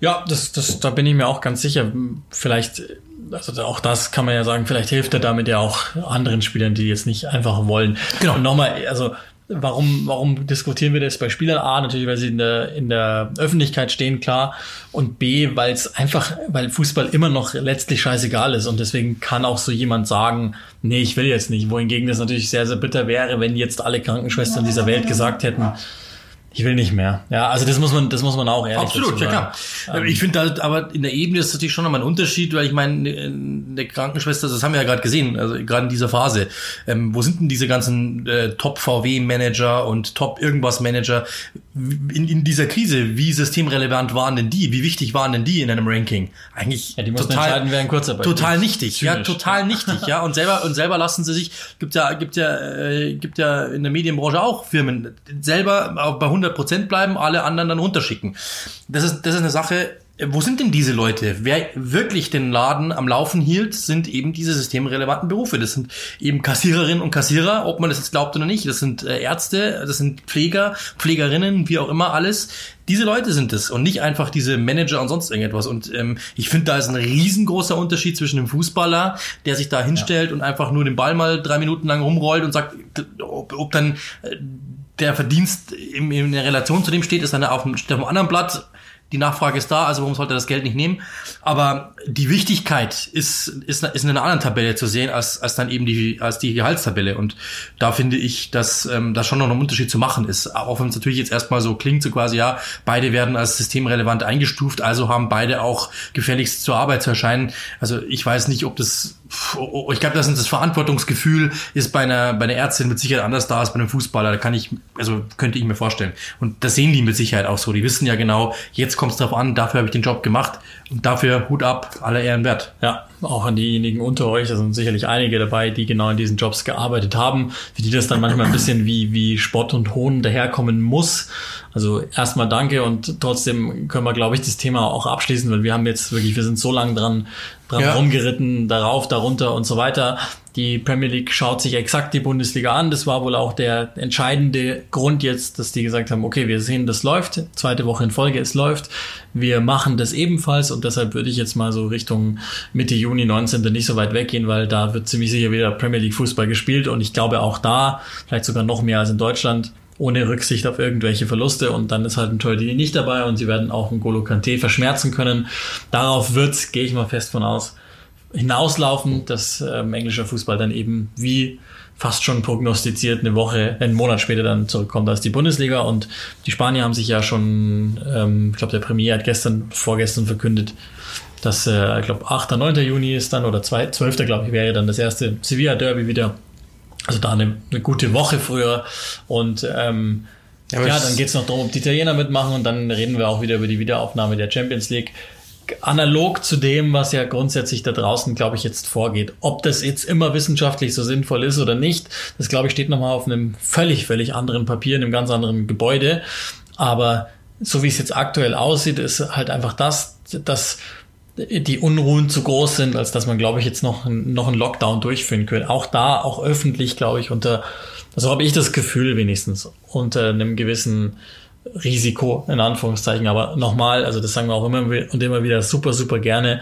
Ja, das, das, da bin ich mir auch ganz sicher. Vielleicht, also auch das kann man ja sagen, vielleicht hilft er damit ja auch anderen Spielern, die jetzt nicht einfach wollen. Genau. Und nochmal, also Warum, warum diskutieren wir das bei Spielern? A, natürlich, weil sie in der, in der Öffentlichkeit stehen, klar. Und B, weil es einfach, weil Fußball immer noch letztlich scheißegal ist. Und deswegen kann auch so jemand sagen, nee, ich will jetzt nicht. Wohingegen das natürlich sehr, sehr bitter wäre, wenn jetzt alle Krankenschwestern dieser Welt gesagt hätten, ich will nicht mehr. Ja, also das muss man, das muss man auch ehrlich Absolut, ja klar. Ähm, ich finde aber in der Ebene ist natürlich schon nochmal ein Unterschied, weil ich meine, eine Krankenschwester, das haben wir ja gerade gesehen, also gerade in dieser Phase. Ähm, wo sind denn diese ganzen äh, Top-VW-Manager und Top-Irgendwas-Manager in, in dieser Krise? Wie systemrelevant waren denn die? Wie wichtig waren denn die in einem Ranking? Eigentlich ja, die total, entscheiden, wer in Kurzarbeit total nichtig, ja, total [laughs] nichtig, ja. Und selber und selber lassen sie sich, gibt ja, gibt ja, äh, gibt ja in der Medienbranche auch Firmen selber bei 100 100% bleiben, alle anderen dann runterschicken. Das ist, das ist eine Sache, wo sind denn diese Leute? Wer wirklich den Laden am Laufen hielt, sind eben diese systemrelevanten Berufe. Das sind eben Kassiererinnen und Kassierer, ob man das jetzt glaubt oder nicht. Das sind äh, Ärzte, das sind Pfleger, Pflegerinnen, wie auch immer alles. Diese Leute sind es und nicht einfach diese Manager und sonst irgendetwas. Und ähm, ich finde, da ist ein riesengroßer Unterschied zwischen einem Fußballer, der sich da hinstellt ja. und einfach nur den Ball mal drei Minuten lang rumrollt und sagt, ob, ob dann äh, der Verdienst in, in der Relation zu dem steht, ist dann auf dem, auf dem anderen Blatt die Nachfrage ist da, also warum sollte er das Geld nicht nehmen? Aber die Wichtigkeit ist, ist, ist in einer anderen Tabelle zu sehen als, als dann eben die, als die Gehaltstabelle. Und da finde ich, dass ähm, da schon noch ein Unterschied zu machen ist. Auch wenn es natürlich jetzt erstmal so klingt, so quasi, ja, beide werden als systemrelevant eingestuft, also haben beide auch gefälligst zur Arbeit zu erscheinen. Also ich weiß nicht, ob das ich glaube, das, das Verantwortungsgefühl ist bei einer, bei einer Ärztin mit Sicherheit anders da als bei einem Fußballer. Da kann ich, also könnte ich mir vorstellen. Und das sehen die mit Sicherheit auch so. Die wissen ja genau, jetzt kommt es darauf an, dafür habe ich den Job gemacht und dafür Hut ab, aller Ehren wert. Ja, auch an diejenigen unter euch, da sind sicherlich einige dabei, die genau in diesen Jobs gearbeitet haben, für die das dann manchmal ein bisschen wie, wie Spott und Hohn daherkommen muss. Also erstmal danke und trotzdem können wir, glaube ich, das Thema auch abschließen, weil wir haben jetzt wirklich, wir sind so lange dran, dran ja. rumgeritten, darauf, darunter und so weiter. Die Premier League schaut sich exakt die Bundesliga an. Das war wohl auch der entscheidende Grund jetzt, dass die gesagt haben, okay, wir sehen, das läuft. Zweite Woche in Folge, es läuft. Wir machen das ebenfalls und deshalb würde ich jetzt mal so Richtung Mitte Juni 19. nicht so weit weggehen, weil da wird ziemlich sicher wieder Premier League Fußball gespielt und ich glaube auch da, vielleicht sogar noch mehr als in Deutschland, ohne Rücksicht auf irgendwelche Verluste und dann ist halt ein Torhüter nicht dabei und sie werden auch einen Golo Kante verschmerzen können. Darauf wird's, gehe ich mal fest von aus, hinauslaufen, dass ähm, englischer Fußball dann eben wie fast schon prognostiziert eine Woche, einen Monat später dann zurückkommt als die Bundesliga und die Spanier haben sich ja schon, ähm, ich glaube der Premier hat gestern, vorgestern verkündet, dass, äh, ich glaube 8. 9. Juni ist dann oder 2, 12. glaube ich wäre dann das erste Sevilla Derby wieder also da eine, eine gute Woche früher. Und ähm, ja, ja dann geht's noch darum, ob die Italiener mitmachen und dann reden wir auch wieder über die Wiederaufnahme der Champions League. Analog zu dem, was ja grundsätzlich da draußen, glaube ich, jetzt vorgeht. Ob das jetzt immer wissenschaftlich so sinnvoll ist oder nicht, das glaube ich steht nochmal auf einem völlig, völlig anderen Papier, in einem ganz anderen Gebäude. Aber so wie es jetzt aktuell aussieht, ist halt einfach das, dass die Unruhen zu groß sind, als dass man, glaube ich, jetzt noch, noch einen Lockdown durchführen könnte. Auch da, auch öffentlich, glaube ich, unter, also habe ich das Gefühl wenigstens, unter einem gewissen Risiko, in Anführungszeichen. Aber nochmal, also das sagen wir auch immer und immer wieder super, super gerne.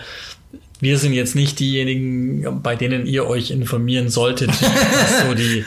Wir sind jetzt nicht diejenigen, bei denen ihr euch informieren solltet, was so die,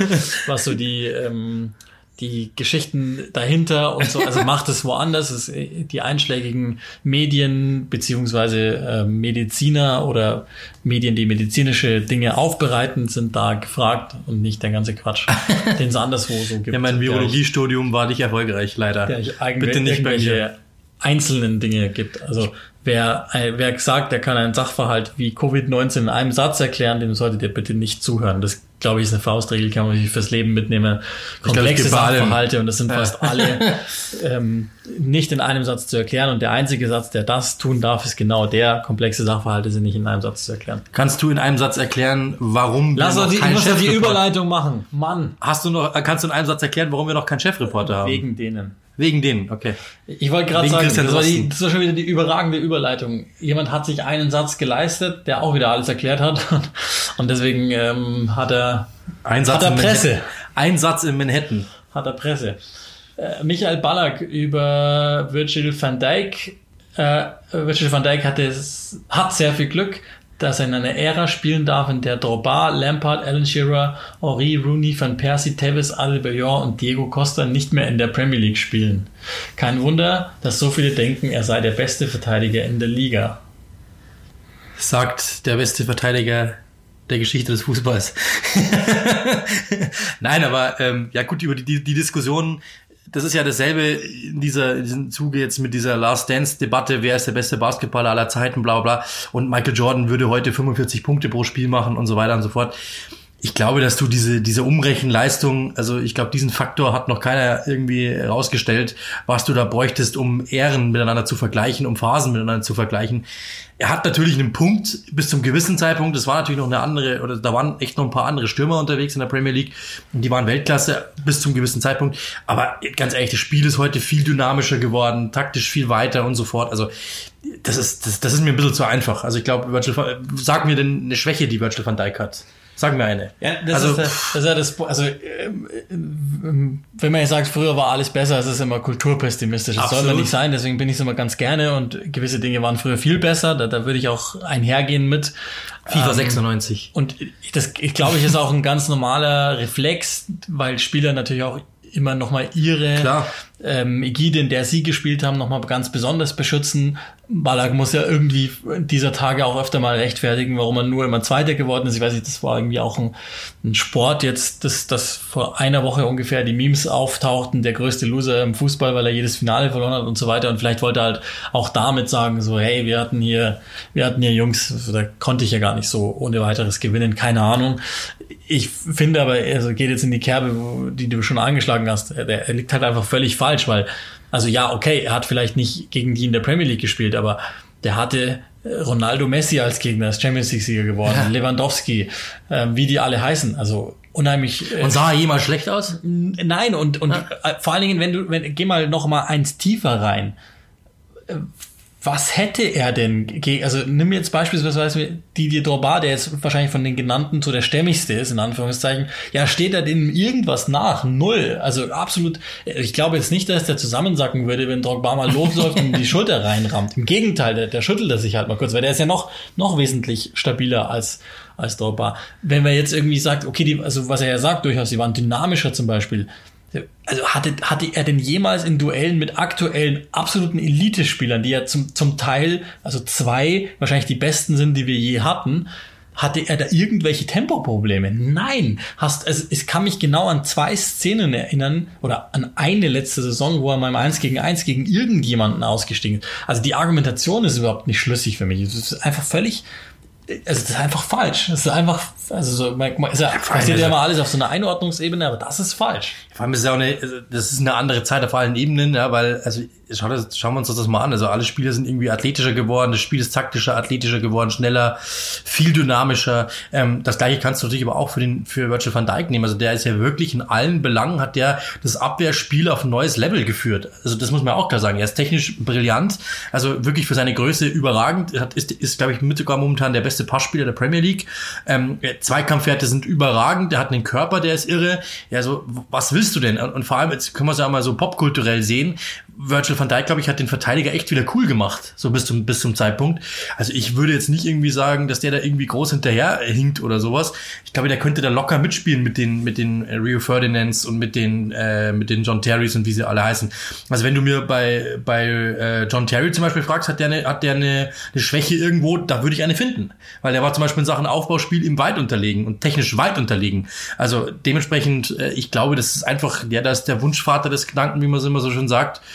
was so die ähm, die Geschichten dahinter und so, also [laughs] macht es woanders. Es, die einschlägigen Medien beziehungsweise äh, Mediziner oder Medien, die medizinische Dinge aufbereiten, sind da gefragt und nicht der ganze Quatsch, [laughs] den es anderswo so gibt. Ja, mein Biologiestudium war nicht erfolgreich, leider. Bitte nicht irgendwelche einzelnen Dinge gibt. Also wer, äh, wer sagt, der kann einen Sachverhalt wie Covid-19 in einem Satz erklären, dem sollte der bitte nicht zuhören. Das glaube ich, ist eine Faustregel, kann man sich fürs Leben mitnehmen. Komplexe Sachverhalte und das sind fast alle [laughs] ähm, nicht in einem Satz zu erklären. Und der einzige Satz, der das tun darf, ist genau der. Komplexe Sachverhalte sind nicht in einem Satz zu erklären. Kannst du in einem Satz erklären, warum Lass wir noch keinen Chefreporter die Überleitung machen. Mann. Hast du noch, kannst du in einem Satz erklären, warum wir noch keinen Chefreporter haben? Wegen denen. Wegen denen, okay. Ich wollte gerade sagen, das war, die, das war, schon wieder die überragende Überleitung. Jemand hat sich einen Satz geleistet, der auch wieder alles erklärt hat. [laughs] Und deswegen ähm, hat er, ein Satz hat er Presse. Ein Satz in Manhattan. Hat er Presse. Äh, Michael Ballack über Virgil van Dijk. Äh, Virgil van Dijk hatte, hat sehr viel Glück dass er in einer Ära spielen darf, in der Drogba, Lampard, Alan Shearer, Henri, Rooney, Van Persie, Tevez, Adebayor und Diego Costa nicht mehr in der Premier League spielen. Kein Wunder, dass so viele denken, er sei der beste Verteidiger in der Liga. Sagt der beste Verteidiger der Geschichte des Fußballs. [laughs] Nein, aber ähm, ja gut, über die, die Diskussion das ist ja dasselbe in dieser in diesem Zuge jetzt mit dieser Last Dance Debatte, wer ist der beste Basketballer aller Zeiten, bla bla. Und Michael Jordan würde heute 45 Punkte pro Spiel machen und so weiter und so fort. Ich glaube, dass du diese, diese Umrechenleistung, also ich glaube, diesen Faktor hat noch keiner irgendwie rausgestellt, was du da bräuchtest, um Ehren miteinander zu vergleichen, um Phasen miteinander zu vergleichen. Er hat natürlich einen Punkt bis zum gewissen Zeitpunkt. Das war natürlich noch eine andere, oder da waren echt noch ein paar andere Stürmer unterwegs in der Premier League. Und die waren Weltklasse bis zum gewissen Zeitpunkt. Aber ganz ehrlich, das Spiel ist heute viel dynamischer geworden, taktisch viel weiter und so fort. Also das ist, das, das ist mir ein bisschen zu einfach. Also ich glaube, sag mir denn eine Schwäche, die Virgil van Dijk hat. Sag mir eine. Ja, das also, ist, das ist ja das, also, ähm, ähm, wenn man jetzt sagt, früher war alles besser, das ist immer kulturpessimistisch. Das absolut. soll man nicht sein, deswegen bin ich es immer ganz gerne und gewisse Dinge waren früher viel besser, da, da würde ich auch einhergehen mit. FIFA ähm, 96. Und das, ich glaube, ich ist auch ein ganz normaler Reflex, weil Spieler natürlich auch immer nochmal ihre Klar. Ähm, Ägide, in der sie gespielt haben, nochmal ganz besonders beschützen. Ballack muss ja irgendwie dieser Tage auch öfter mal rechtfertigen, warum er nur immer Zweiter geworden ist. Ich weiß nicht, das war irgendwie auch ein, ein Sport jetzt, dass das vor einer Woche ungefähr die Memes auftauchten, der größte Loser im Fußball, weil er jedes Finale verloren hat und so weiter. Und vielleicht wollte er halt auch damit sagen, so, hey, wir hatten hier, wir hatten hier Jungs, da konnte ich ja gar nicht so ohne weiteres gewinnen, keine Ahnung. Ich finde aber, also geht jetzt in die Kerbe, die du schon angeschlagen hast, er liegt halt einfach völlig falsch, weil also ja, okay, er hat vielleicht nicht gegen die in der Premier League gespielt, aber der hatte äh, Ronaldo Messi als Gegner, ist Champions League-Sieger geworden, ja. Lewandowski, äh, wie die alle heißen. Also unheimlich. Äh, und sah er jemals schlecht aus? Nein, und, und ja. Äh, vor allen Dingen, wenn du, wenn, geh mal noch mal eins tiefer rein. Was hätte er denn also nimm jetzt beispielsweise Didier Drogba, der jetzt wahrscheinlich von den genannten so der stämmigste ist, in Anführungszeichen, ja, steht er dem irgendwas nach? Null. Also absolut, ich glaube jetzt nicht, dass der zusammensacken würde, wenn Drogba mal losläuft und die Schulter reinrammt. Im Gegenteil, der, der schüttelt er sich halt mal kurz, weil der ist ja noch, noch wesentlich stabiler als, als Drogba. Wenn man jetzt irgendwie sagt, okay, die, also was er ja sagt durchaus, sie waren dynamischer zum Beispiel, also hatte, hatte er denn jemals in Duellen mit aktuellen absoluten Elite-Spielern, die ja zum, zum Teil, also zwei, wahrscheinlich die besten sind, die wir je hatten, hatte er da irgendwelche Tempoprobleme? Nein. Hast, also, es kann mich genau an zwei Szenen erinnern oder an eine letzte Saison, wo er mal im 1 gegen 1 gegen irgendjemanden ausgestiegen ist. Also die Argumentation ist überhaupt nicht schlüssig für mich. Es ist einfach völlig, also das ist einfach falsch. Das ist einfach, also so, man, ist ja, passiert ja immer alles auf so einer Einordnungsebene, aber das ist falsch. Vor allem ist es ja auch eine, also das ist eine andere Zeit auf allen Ebenen, ja, weil, also schau das, schauen wir uns das mal an. Also alle Spieler sind irgendwie athletischer geworden, das Spiel ist taktischer, athletischer geworden, schneller, viel dynamischer. Ähm, das gleiche kannst du natürlich aber auch für den für Virgil van Dijk nehmen. Also der ist ja wirklich in allen Belangen hat der das Abwehrspiel auf ein neues Level geführt. Also das muss man auch klar sagen. Er ist technisch brillant, also wirklich für seine Größe überragend. Hat, ist, ist glaube ich mit sogar momentan der beste Passspieler der Premier League. Ähm, Zweikampfwerte sind überragend. Der hat einen Körper, der ist irre. Ja, so was willst du denn? Und, und vor allem jetzt können wir es ja mal so popkulturell sehen. Virgil van Dijk, glaube ich, hat den Verteidiger echt wieder cool gemacht, so bis zum, bis zum Zeitpunkt. Also ich würde jetzt nicht irgendwie sagen, dass der da irgendwie groß hinterher hinkt oder sowas. Ich glaube, der könnte da locker mitspielen mit den, mit den Rio Ferdinands und mit den, äh, mit den John Terrys und wie sie alle heißen. Also wenn du mir bei, bei äh, John Terry zum Beispiel fragst, hat der eine, hat der eine, eine Schwäche irgendwo, da würde ich eine finden. Weil der war zum Beispiel in Sachen Aufbauspiel ihm weit unterlegen und technisch weit unterlegen. Also dementsprechend, äh, ich glaube, das ist einfach, ja, da ist der Wunschvater des Gedanken, wie man es immer so schön sagt.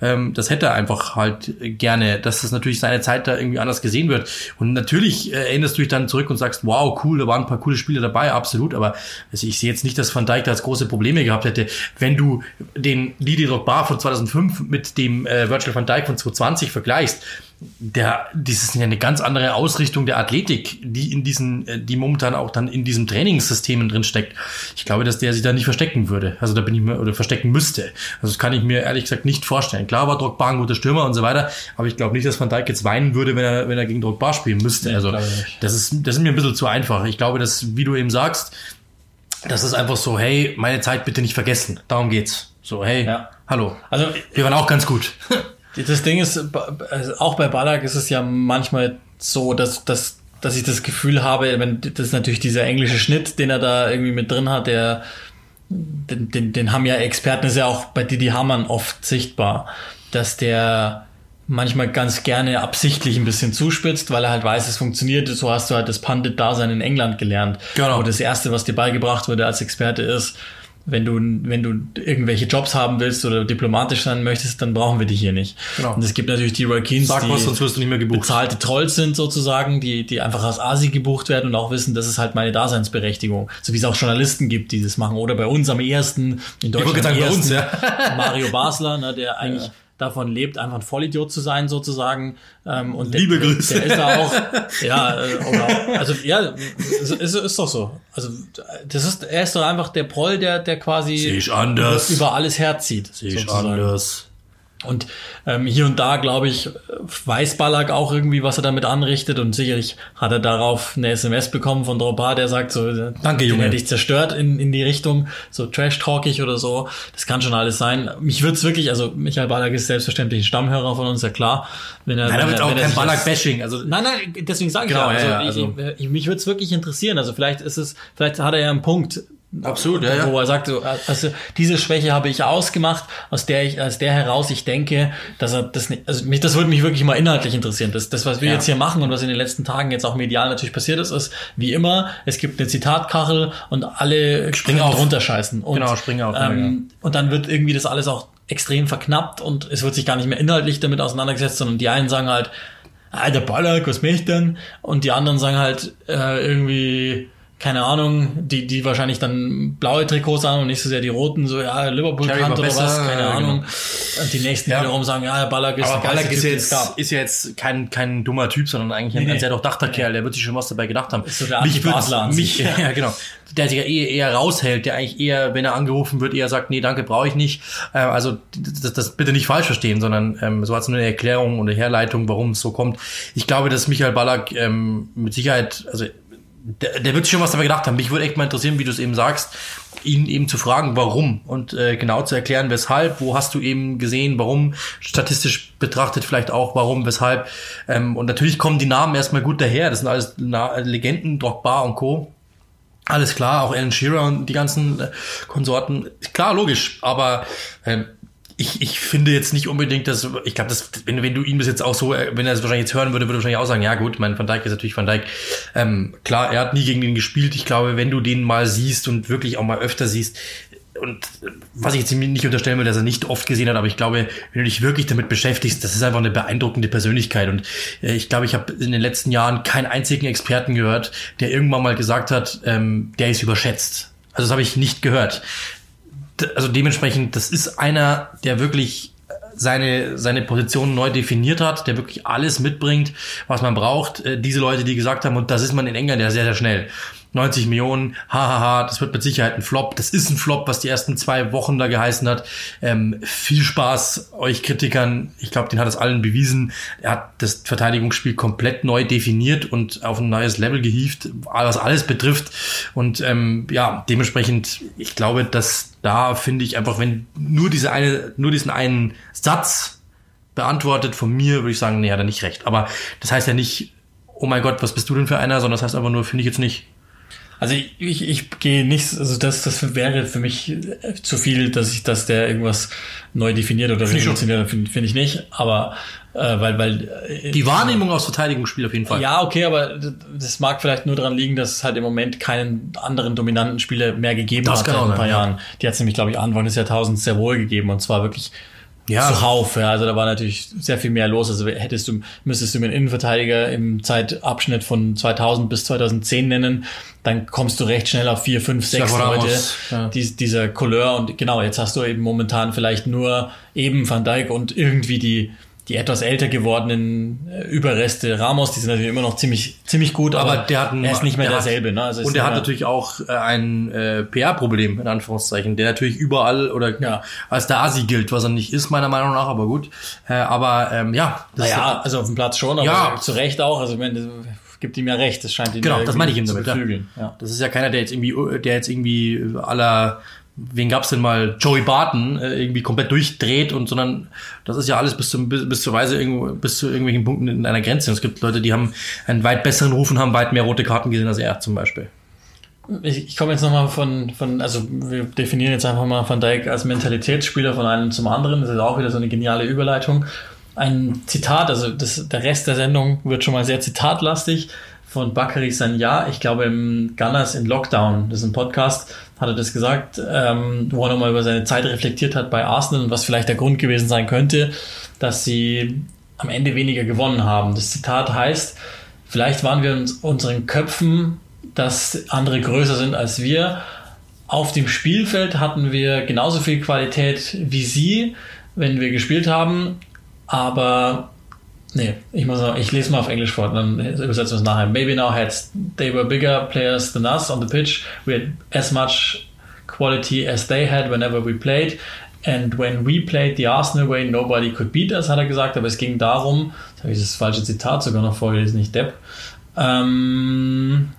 Ähm, das hätte er einfach halt gerne, dass das natürlich seine Zeit da irgendwie anders gesehen wird. Und natürlich äh, erinnerst du dich dann zurück und sagst, wow, cool, da waren ein paar coole Spiele dabei, absolut. Aber also ich sehe jetzt nicht, dass Van Dijk da große Probleme gehabt hätte. Wenn du den Didier Drogba von 2005 mit dem äh, Virtual Van Dijk von 2020 vergleichst, der, das ist ja eine ganz andere Ausrichtung der Athletik, die in diesen, äh, die momentan auch dann in diesem Trainingssystemen drin steckt. Ich glaube, dass der sich da nicht verstecken würde. Also da bin ich mir, oder verstecken müsste. Also das kann ich mir ehrlich gesagt nicht vorstellen. Klar war Drogba ein guter Stürmer und so weiter, aber ich glaube nicht, dass Van Dijk jetzt weinen würde, wenn er, wenn er gegen Drogba spielen müsste. Also das ist, das ist mir ein bisschen zu einfach. Ich glaube, dass, wie du eben sagst, das ist einfach so, hey, meine Zeit bitte nicht vergessen. Darum geht's. So, hey, ja. hallo. Also wir waren auch ganz gut. [laughs] Das Ding ist, also auch bei Ballack ist es ja manchmal so, dass, dass, dass ich das Gefühl habe, wenn das ist natürlich dieser englische Schnitt, den er da irgendwie mit drin hat, der den, den, den haben ja Experten, ist ja auch bei Didi Hamann oft sichtbar, dass der manchmal ganz gerne absichtlich ein bisschen zuspitzt, weil er halt weiß, es funktioniert. So hast du halt das Pandit-Dasein in England gelernt. Genau. Wo das Erste, was dir beigebracht wurde als Experte ist, wenn du, wenn du irgendwelche Jobs haben willst oder diplomatisch sein möchtest, dann brauchen wir dich hier nicht. Genau. Und es gibt natürlich die Roy Keens, Sag die was, sonst wirst du nicht mehr gebucht. bezahlte Trolls sind sozusagen, die, die einfach aus Asi gebucht werden und auch wissen, das ist halt meine Daseinsberechtigung. So wie es auch Journalisten gibt, die das machen. Oder bei uns am ersten, in Deutschland wollte sagen, am bei uns, ersten, Mario Basler, ne, der eigentlich davon lebt, einfach ein Vollidiot zu sein sozusagen. Ähm, und Liebe der, Grüße. Der ist da auch, [laughs] ja, äh, also ja, ist, ist, ist doch so. Also das ist, er ist doch einfach der Proll, der, der quasi Sehe ich anders. über alles herzieht. Sehe ich sozusagen. anders. Und ähm, hier und da, glaube ich, weiß Ballack auch irgendwie, was er damit anrichtet. Und sicherlich hat er darauf eine SMS bekommen von Dropa, der sagt so, Danke, Junge. hätte ich zerstört in, in die Richtung, so trash-talkig oder so. Das kann schon alles sein. Mich wird's wirklich, also Michael Ballack ist selbstverständlich ein Stammhörer von uns, ja klar. Wenn er, Nein, da wenn wird er, auch kein Ballack-Bashing. Also, Nein, nein, deswegen sage ich Genau, ja. Also, ja, ja, ich, also- ich, mich würde es wirklich interessieren. Also vielleicht ist es, vielleicht hat er ja einen Punkt, absolut, ja, wo ja. er sagt, so, also diese Schwäche habe ich ausgemacht, aus der ich, aus der heraus ich denke, dass er das nicht, also mich, das würde mich wirklich mal inhaltlich interessieren. Das, das, was wir Ja. jetzt hier machen und was in den letzten Tagen jetzt auch medial natürlich passiert ist, ist, wie immer, es gibt eine Zitatkachel und alle springen auf. runterscheißen. Und, Genau, springen auf, ja, Ähm, und dann wird irgendwie das alles auch extrem verknappt und es wird sich gar nicht mehr inhaltlich damit auseinandergesetzt, sondern die einen sagen halt, ah, der Ballack, was möchte ich denn? Und die anderen sagen halt äh, irgendwie, keine Ahnung, die, die wahrscheinlich dann blaue Trikots an und nicht so sehr die roten, so, ja, Liverpool Cherry oder besser, was, keine ja, Ahnung. Und die nächsten Ja. wiederum sagen, ja, Ballack ist Aber Ballack ist Typ, jetzt, ist ja jetzt kein, kein dummer Typ, sondern eigentlich ein, Nee, nee. ein sehr durchdachter Kerl. Der wird sich schon was dabei gedacht haben. Ist so der mich an mich, ja. [laughs] ja. genau. Der sich ja eher, eher raushält, der eigentlich eher, wenn er angerufen wird, eher sagt, nee, danke, brauche ich nicht. Äh, also das, das bitte nicht falsch verstehen, sondern ähm, so hat es nur eine Erklärung und eine Herleitung, warum es so kommt. Ich glaube, dass Michael Ballack ähm, mit Sicherheit, also der, der wird schon was dabei gedacht haben. Mich würde echt mal interessieren, wie du es eben sagst, ihn eben zu fragen, warum und äh, genau zu erklären, weshalb, wo hast du eben gesehen, warum, statistisch betrachtet vielleicht auch, warum, weshalb. Ähm, und natürlich kommen die Namen erstmal gut daher. Das sind alles Na Legenden, Drogba und Co. Alles klar, auch Alan Shearer und die ganzen äh, Konsorten. Klar, logisch, aber ähm, ich, ich finde jetzt nicht unbedingt, dass ich glaube, dass wenn, wenn du ihn bis jetzt auch so, äh, wenn er es wahrscheinlich jetzt hören würde, würde er wahrscheinlich auch sagen, ja gut, mein Van Dijk ist natürlich Van Dijk. Ähm, klar, er hat nie gegen ihn gespielt. Ich glaube, wenn du den mal siehst und wirklich auch mal öfter siehst, und äh, was ich jetzt nicht unterstellen will, dass er nicht oft gesehen hat, aber ich glaube, wenn du dich wirklich damit beschäftigst, das ist einfach eine beeindruckende Persönlichkeit. Und äh, ich glaube, ich habe in den letzten Jahren keinen einzigen Experten gehört, der irgendwann mal gesagt hat, ähm, der ist überschätzt. Also das habe ich nicht gehört. Also dementsprechend, das ist einer, der wirklich seine, seine Position neu definiert hat, der wirklich alles mitbringt, was man braucht. Äh, Diese Leute, die gesagt haben, und das ist man in England ja sehr, sehr schnell. 90 Millionen, hahaha, das wird mit Sicherheit ein Flop. Das ist ein Flop, was die ersten zwei Wochen da geheißen hat. Ähm, viel Spaß euch Kritikern. Ich glaube, den hat es allen bewiesen. Er hat das Verteidigungsspiel komplett neu definiert und auf ein neues Level gehievt, was alles betrifft. Und ähm, ja, dementsprechend, ich glaube, dass da finde ich einfach, wenn nur diese eine, nur diesen einen Satz beantwortet von mir, würde ich sagen, nee, hat er nicht recht. Aber das heißt ja nicht, oh mein Gott, was bist du denn für einer, sondern das heißt einfach nur, finde ich jetzt nicht. Also ich, ich, ich gehe nicht, also das, das wäre für mich äh, zu viel, dass ich, dass der irgendwas neu definiert oder revolutioniert, finde find ich nicht. Aber äh, weil, weil äh, Die Wahrnehmung aus Verteidigungsspiel auf jeden Fall. Ja, okay, aber das mag vielleicht nur daran liegen, dass es halt im Moment keinen anderen dominanten Spieler mehr gegeben Das hat auch ein paar sein, ja. Jahren. Die hat es nämlich, glaube ich, Anfang des Jahrtausends sehr wohl gegeben und zwar wirklich Ja. zuhauf. Ja. Also da war natürlich sehr viel mehr los. Also hättest du, müsstest du mir einen Innenverteidiger im Zeitabschnitt von 2000 bis 2010 nennen, dann kommst du recht schnell auf vier, fünf, sechs Leute ja. dies, dieser Couleur und genau, jetzt hast du eben momentan vielleicht nur eben Van Dijk und irgendwie die die etwas älter gewordenen äh, Überreste Ramos, die sind natürlich immer noch ziemlich ziemlich gut, aber, aber der hat er ist nicht mehr der hat- derselbe. Ne? Also und er nicht hat natürlich auch äh, ein äh, PR-Problem, in Anführungszeichen, der natürlich überall oder Ja. als der Asi gilt, was er nicht ist, meiner Meinung nach, aber gut. Äh, aber ähm, ja, das ist- naja, also auf dem Platz schon, aber Ja. zu Recht auch. Also ich meine, das gibt ihm ja recht. Das scheint ihn Genau, das meine ich zu damit. Ja. Das ist ja keiner, der jetzt irgendwie, der jetzt irgendwie aller, wen gab's denn mal, Joey Barton äh, irgendwie komplett durchdreht und sondern das ist ja alles bis zum bis, bis zur Weise irgendwo bis zu irgendwelchen Punkten in einer Grenze. Und es gibt Leute, die haben einen weit besseren Ruf und haben weit mehr rote Karten gesehen als er zum Beispiel. Ich, ich komme jetzt nochmal von, von, also wir definieren jetzt einfach mal Van Dijk als Mentalitätsspieler von einem zum anderen. Das ist auch wieder so eine geniale Überleitung. Ein Zitat, also das, der Rest der Sendung wird schon mal sehr zitatlastig von Bakary Sanya. Ich glaube im Gunners in Lockdown, das ist ein Podcast, hat er das gesagt, ähm, wo er nochmal über seine Zeit reflektiert hat bei Arsenal und was vielleicht der Grund gewesen sein könnte, dass sie am Ende weniger gewonnen haben. Das Zitat heißt, vielleicht waren wir uns unseren Köpfen, dass andere größer sind als wir. Auf dem Spielfeld hatten wir genauso viel Qualität wie sie, wenn wir gespielt haben, aber Nee, ich muss noch, ich lese mal auf Englisch vor, dann übersetzen wir es nachher. Maybe now had they were bigger players than us on the pitch. We had as much quality as they had whenever we played. And when we played the Arsenal way, nobody could beat us, hat er gesagt. Aber es ging darum, jetzt habe ich das falsche Zitat sogar noch vorgelesen, nicht Depp. Ähm,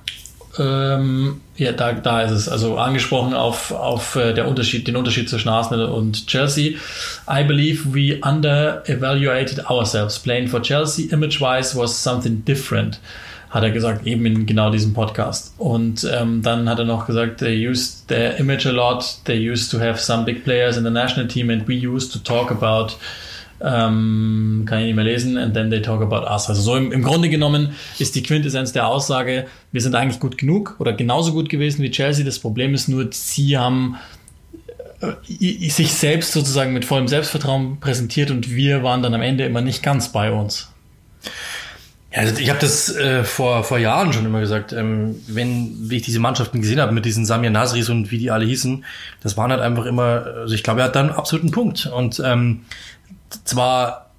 ähm, ja, da, da ist es. Also angesprochen auf, auf äh, der Unterschied, den Unterschied zwischen Arsenal und Chelsea. I believe we under-evaluated ourselves. Playing for Chelsea, image-wise, was something different, hat er gesagt, eben in genau diesem Podcast. Und ähm, dann hat er noch gesagt, they used their image a lot. They used to have some big players in the national team and we used to talk about ähm, kann ich nicht mehr lesen, and then they talk about us. Also so im, im Grunde genommen ist die Quintessenz der Aussage, wir sind eigentlich gut genug oder genauso gut gewesen wie Chelsea. Das Problem ist nur, sie haben äh, sich selbst sozusagen mit vollem Selbstvertrauen präsentiert und wir waren dann am Ende immer nicht ganz bei uns. Ja, also ich habe das äh, vor, vor Jahren schon immer gesagt, ähm, wenn wie ich diese Mannschaften gesehen habe mit diesen Samir Nasris und wie die alle hießen, das waren halt einfach immer, also ich glaube, er hat dann absolut einen Punkt. Und ähm, zwar,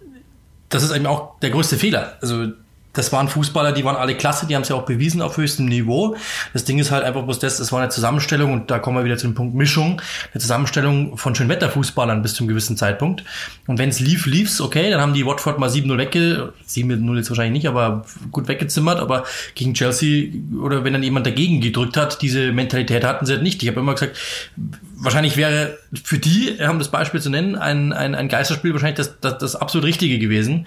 das ist eben auch der größte Fehler. Also das waren Fußballer, die waren alle klasse, die haben es ja auch bewiesen auf höchstem Niveau. Das Ding ist halt einfach bloß das, es war eine Zusammenstellung und da kommen wir wieder zu dem Punkt Mischung, eine Zusammenstellung von Schönwetterfußballern bis zum gewissen Zeitpunkt. Und wenn es lief, lief's, okay, dann haben die Watford mal 7-0 wegge, 7-0 jetzt wahrscheinlich nicht, aber gut weggezimmert, aber gegen Chelsea oder wenn dann jemand dagegen gedrückt hat, diese Mentalität hatten sie halt nicht. Ich habe immer gesagt, wahrscheinlich wäre für die, um das Beispiel zu nennen, ein, ein, ein Geisterspiel wahrscheinlich das, das, das absolut Richtige gewesen.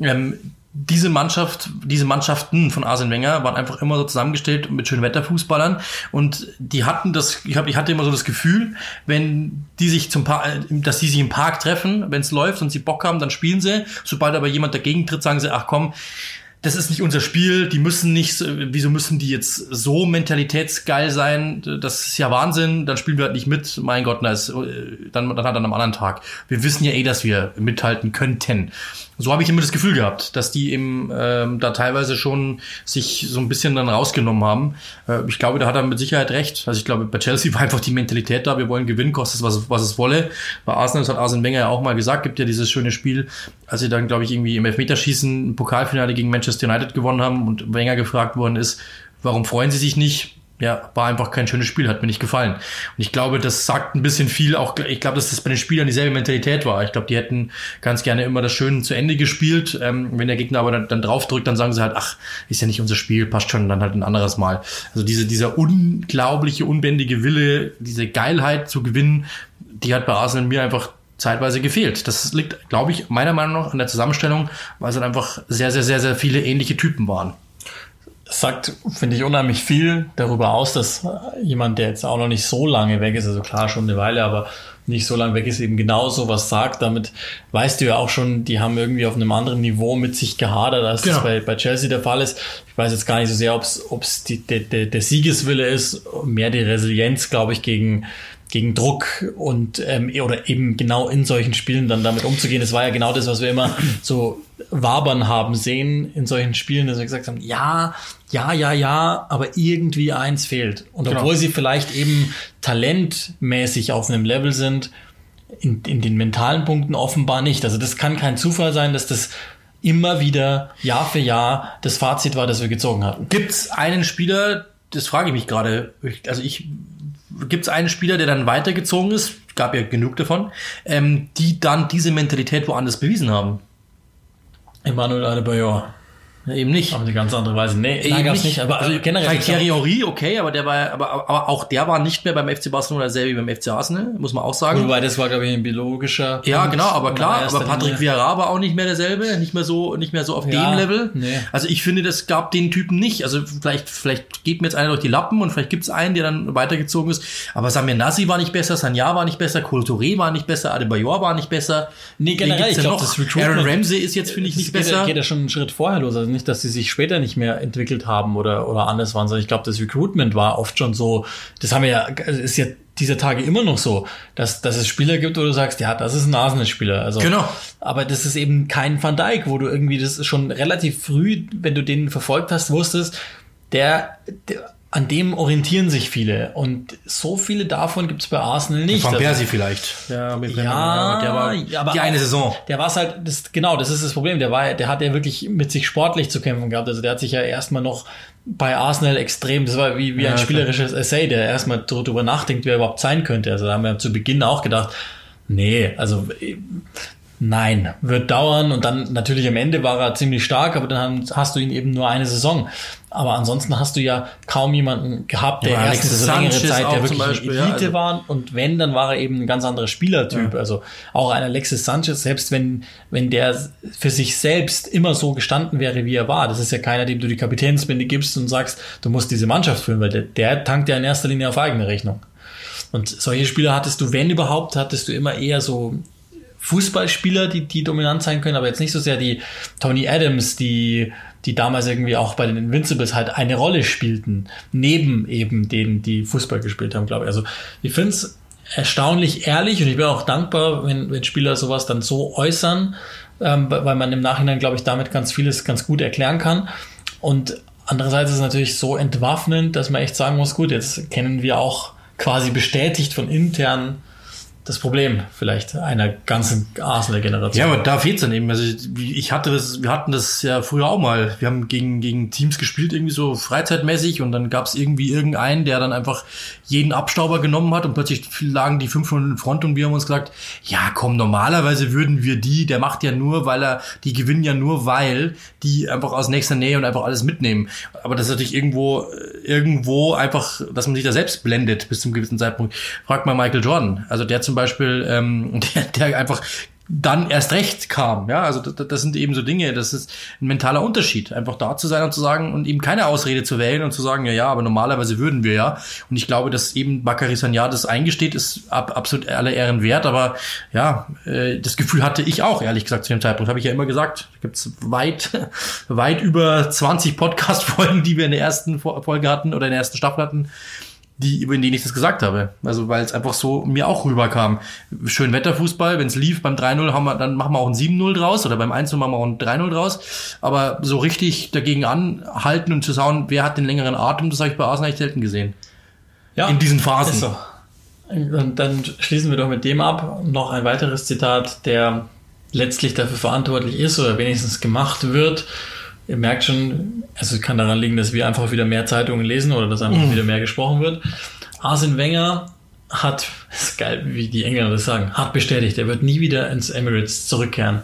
Ähm, diese Mannschaft, diese Mannschaften von Arsene Wenger waren einfach immer so zusammengestellt mit schönen Wetterfußballern und die hatten das, ich, hab, ich hatte immer so das Gefühl, wenn die sich zum Park, dass die sich im Park treffen, wenn es läuft und sie Bock haben, dann spielen sie. Sobald aber jemand dagegen tritt, sagen sie, ach komm, das ist nicht unser Spiel, die müssen nicht, wieso müssen die jetzt so mentalitätsgeil sein? Das ist ja Wahnsinn, dann spielen wir halt nicht mit. Mein Gott, na, ist, dann, dann hat er am anderen Tag. Wir wissen ja eh, dass wir mithalten könnten. So habe ich immer das Gefühl gehabt, dass die eben ähm, da teilweise schon sich so ein bisschen dann rausgenommen haben. Äh, ich glaube, da hat er mit Sicherheit recht. Also ich glaube, bei Chelsea [laughs] war einfach die Mentalität da, wir wollen gewinnen, kostet es, was, was es wolle. Bei Arsenal, das hat Arsene Wenger ja auch mal gesagt, gibt ja dieses schöne Spiel, als sie dann, glaube ich, irgendwie im Elfmeterschießen ein Pokalfinale gegen Manchester United gewonnen haben und Wenger gefragt worden ist, warum freuen sie sich nicht? Ja, war einfach kein schönes Spiel, hat mir nicht gefallen. Und ich glaube, das sagt ein bisschen viel, auch ich glaube, dass das bei den Spielern dieselbe Mentalität war. Ich glaube, die hätten ganz gerne immer das Schöne zu Ende gespielt. Ähm, wenn der Gegner aber dann, dann drauf drückt, dann sagen sie halt, ach, ist ja nicht unser Spiel, passt schon, dann halt ein anderes Mal. Also diese, dieser unglaubliche, unbändige Wille, diese Geilheit zu gewinnen, die hat bei Arsenal mir einfach zeitweise gefehlt. Das liegt, glaube ich, meiner Meinung nach an der Zusammenstellung, weil es halt einfach sehr, sehr, sehr, sehr viele ähnliche Typen waren sagt, finde ich, unheimlich viel darüber aus, dass jemand, der jetzt auch noch nicht so lange weg ist, also klar schon eine Weile, aber nicht so lange weg ist, eben genau so was sagt. Damit weißt du ja auch schon, die haben irgendwie auf einem anderen Niveau mit sich gehadert, als genau. das bei, bei Chelsea der Fall ist. Ich weiß jetzt gar nicht so sehr, ob es der, der, der Siegeswille ist, mehr die Resilienz, glaube ich, gegen gegen Druck und ähm, oder eben genau in solchen Spielen dann damit umzugehen. Das war ja genau das, was wir immer [clears throat] so wabern haben sehen in solchen Spielen, dass wir gesagt haben, ja, ja, ja, ja, aber irgendwie eins fehlt. Und genau. obwohl sie vielleicht eben talentmäßig auf einem Level sind, in, in den mentalen Punkten offenbar nicht. Also das kann kein Zufall sein, dass das immer wieder Jahr für Jahr das Fazit war, das wir gezogen hatten. Gibt es einen Spieler, das frage ich mich gerade, also ich gibt es einen Spieler, der dann weitergezogen ist, gab ja genug davon, ähm, die dann diese Mentalität woanders bewiesen haben. Emmanuel Adebayor. Ja, eben nicht. Auf eine ganz andere Weise. Nee, eben nein, gab's nicht. Aber also generell. Thierry okay, aber der war, aber, aber auch der war nicht mehr beim FC Barcelona selber wie beim FC Arsenal, muss man auch sagen. Wobei das war, glaube ich, ein biologischer. Ja, genau, aber klar, aber Patrick Vieira war auch nicht mehr derselbe, nicht mehr so, nicht mehr so auf ja, dem Level. Nee. Also ich finde, das gab den Typen nicht. Also vielleicht, vielleicht geht mir jetzt einer durch die Lappen und vielleicht gibt's einen, der dann weitergezogen ist. Aber Samir Nassi war nicht besser, Sanya war nicht besser, Kulture war nicht besser, Adebayor war nicht besser. Nee, generell, ich glaube, das Recruitment. Aaron Ramsey ist jetzt, finde ich, nicht besser. Geht, geht ja schon einen Schritt vorher los. Also nicht, dass sie sich später nicht mehr entwickelt haben oder, oder anders waren, sondern ich glaube, das Recruitment war oft schon so, das haben wir ja, ist ja dieser Tage immer noch so, dass, dass es Spieler gibt, wo du sagst, ja, das ist ein Arsenal-Spieler. Also, Genau. Aber das ist eben kein Van Dijk, wo du irgendwie das schon relativ früh, wenn du den verfolgt hast, wusstest, der, der an dem orientieren sich viele. Und so viele davon gibt's bei Arsenal nicht. Van Also- Persie vielleicht. Ja, mit ja, der war ja, aber die eine Saison. Der war halt, das, genau, das ist das Problem. Der war, der hat ja wirklich mit sich sportlich zu kämpfen gehabt. Also der hat sich ja erstmal noch bei Arsenal extrem, das war wie, wie ein Ja, spielerisches Essay, der erstmal darüber nachdenkt, wer er überhaupt sein könnte. Also da haben wir zu Beginn auch gedacht, nee, also äh, nein, wird dauern und dann natürlich am Ende war er ziemlich stark, aber dann hast du ihn eben nur eine Saison. Aber ansonsten hast du ja kaum jemanden gehabt, der Ja, erst Alexis diese längere Zeit, der wirklich Beispiel, ja, Elite also- war und wenn, dann war er eben ein ganz anderer Spielertyp. Also auch ein Alexis Sanchez, selbst wenn, wenn der für sich selbst immer so gestanden wäre, wie er war, das ist ja keiner, dem du die Kapitänsbinde gibst und sagst, du musst diese Mannschaft führen, weil der, der tankt ja in erster Linie auf eigene Rechnung. Und solche Spieler hattest du, wenn überhaupt, hattest du immer eher so Fußballspieler, die, die dominant sein können, aber jetzt nicht so sehr die Tony Adams, die, die damals irgendwie auch bei den Invincibles halt eine Rolle spielten, neben eben denen, die Fußball gespielt haben, glaube ich. Also ich finde es erstaunlich ehrlich und ich bin auch dankbar, wenn, wenn Spieler sowas dann so äußern, ähm, weil man im Nachhinein, glaube ich, damit ganz vieles ganz gut erklären kann. Und andererseits ist es natürlich so entwaffnend, dass man echt sagen muss, gut, jetzt kennen wir auch quasi bestätigt von intern das Problem vielleicht einer ganzen Arsenal-Generation. Ja, aber da fehlt's dann eben. Also ich hatte das, wir hatten das ja früher auch mal. Wir haben gegen, gegen Teams gespielt, irgendwie so freizeitmäßig und dann gab's irgendwie irgendeinen, der dann einfach jeden Abstauber genommen hat und plötzlich lagen die fünf in Front und wir haben uns gesagt, ja komm, normalerweise würden wir die, der macht ja nur, weil er, die gewinnen ja nur, weil die einfach aus nächster Nähe und einfach alles mitnehmen. Aber das ist natürlich irgendwo, irgendwo einfach, dass man sich da selbst blendet bis zum gewissen Zeitpunkt. Frag mal Michael Jordan. Also der zum Beispiel, ähm, [laughs] der, der einfach dann erst recht kam. Ja, also das, das sind eben so Dinge, das ist ein mentaler Unterschied, einfach da zu sein und zu sagen und eben keine Ausrede zu wählen und zu sagen, ja, ja, aber normalerweise würden wir ja. Und ich glaube, dass eben Bakary Sanya das eingesteht, ist ab, absolut alle Ehren wert, aber ja, äh, das Gefühl hatte ich auch, ehrlich gesagt, zu dem Zeitpunkt, habe ich ja immer gesagt, da gibt's weit, [laughs] weit über 20 Podcast-Folgen, die wir in der ersten Fo- Folge hatten oder in der ersten Staffel hatten, die, in denen ich das gesagt habe. Also weil es einfach so mir auch rüberkam. Schön Wetterfußball, wenn es lief beim 3-0, haben wir, dann machen wir auch ein 7-0 draus oder beim 1-0 machen wir auch ein 3-0 draus. Aber so richtig dagegen anhalten und zu schauen, wer hat den längeren Atem, das habe ich bei Arsenal echt selten gesehen. ja, In diesen Phasen. So. Und dann schließen wir doch mit dem ab. Noch ein weiteres Zitat, der letztlich dafür verantwortlich ist oder wenigstens gemacht wird. Ihr merkt schon, also es kann daran liegen, dass wir einfach wieder mehr Zeitungen lesen oder dass einfach wieder mehr gesprochen wird. Arsene Wenger hat, [laughs] ist geil, wie die Engländer das sagen, hat bestätigt, er wird nie wieder ins Emirates zurückkehren.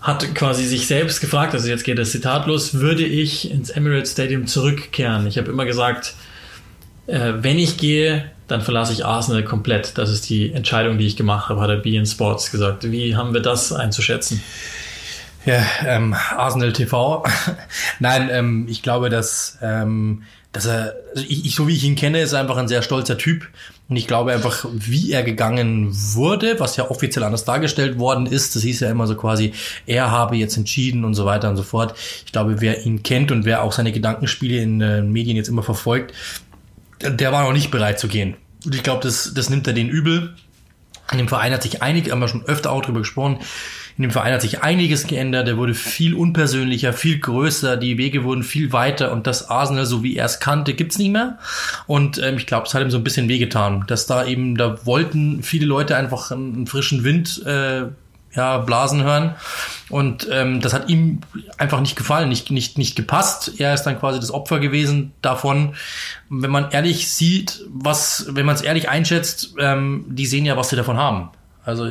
Hat quasi sich selbst gefragt, also jetzt geht das Zitat los, würde ich ins Emirates Stadium zurückkehren? Ich habe immer gesagt, äh, wenn ich gehe, dann verlasse ich Arsenal komplett. Das ist die Entscheidung, die ich gemacht habe, hat er BN Sports gesagt. Wie haben wir das einzuschätzen? Ja, ähm, Arsenal TV. [laughs] Nein, ähm, ich glaube, dass, ähm, dass er, also ich, ich, so wie ich ihn kenne, ist er einfach ein sehr stolzer Typ. Und ich glaube einfach, wie er gegangen wurde, was ja offiziell anders dargestellt worden ist, das hieß ja immer so quasi, er habe jetzt entschieden und so weiter und so fort. Ich glaube, wer ihn kennt und wer auch seine Gedankenspiele in äh, Medien jetzt immer verfolgt, der war noch nicht bereit zu gehen. Und ich glaube, das, das nimmt er den übel. In dem Verein hat sich einig, haben wir schon öfter auch drüber gesprochen, in dem Verein hat sich einiges geändert, der wurde viel unpersönlicher, viel größer, die Wege wurden viel weiter und das Arsenal, so wie er es kannte, gibt's nicht mehr. Und ähm, ich glaube, es hat ihm so ein bisschen wehgetan, dass da eben, da wollten viele Leute einfach einen, einen frischen Wind äh, ja, blasen hören. Und ähm, das hat ihm einfach nicht gefallen, nicht, nicht, nicht gepasst. Er ist dann quasi das Opfer gewesen davon. Wenn man ehrlich sieht, was, wenn man es ehrlich einschätzt, ähm, die sehen ja, was sie davon haben. Also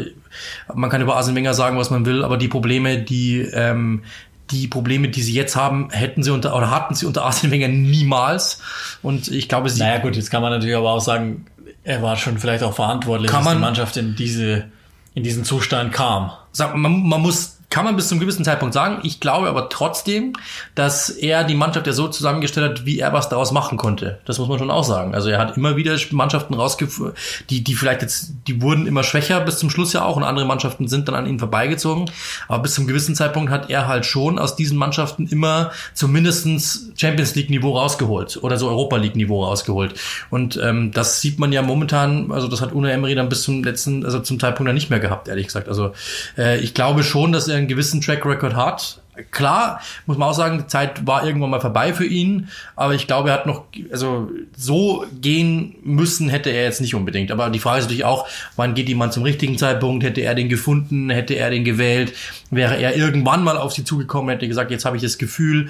man kann über Arsene Wenger sagen, was man will, aber die Probleme, die ähm, die Probleme, die sie jetzt haben, hätten sie unter oder hatten sie unter Arsene Wenger niemals. Und ich glaube, sie Naja gut, jetzt kann man natürlich aber auch sagen, er war schon vielleicht auch verantwortlich, dass die man- Mannschaft in diese in diesen Zustand kam. Sag, man, man muss kann man bis zum gewissen Zeitpunkt sagen. Ich glaube aber trotzdem, dass er die Mannschaft ja so zusammengestellt hat, wie er was daraus machen konnte. Das muss man schon auch sagen. Also er hat immer wieder Mannschaften rausgeführt, die, die vielleicht jetzt, die wurden immer schwächer bis zum Schluss ja auch und andere Mannschaften sind dann an ihm vorbeigezogen. Aber bis zum gewissen Zeitpunkt hat er halt schon aus diesen Mannschaften immer zumindestens Champions League Niveau rausgeholt oder so Europa League Niveau rausgeholt. Und ähm, das sieht man ja momentan, also das hat Una Emery dann bis zum letzten, also zum Zeitpunkt dann nicht mehr gehabt, ehrlich gesagt. Also äh, ich glaube schon, dass er einen gewissen Track Record hat. Klar, muss man auch sagen, die Zeit war irgendwann mal vorbei für ihn, aber ich glaube, er hat noch, also so gehen müssen hätte er jetzt nicht unbedingt. Aber die Frage ist natürlich auch, wann geht jemand zum richtigen Zeitpunkt? Hätte er den gefunden? Hätte er den gewählt? Wäre er irgendwann mal auf sie zugekommen, hätte gesagt, jetzt habe ich das Gefühl,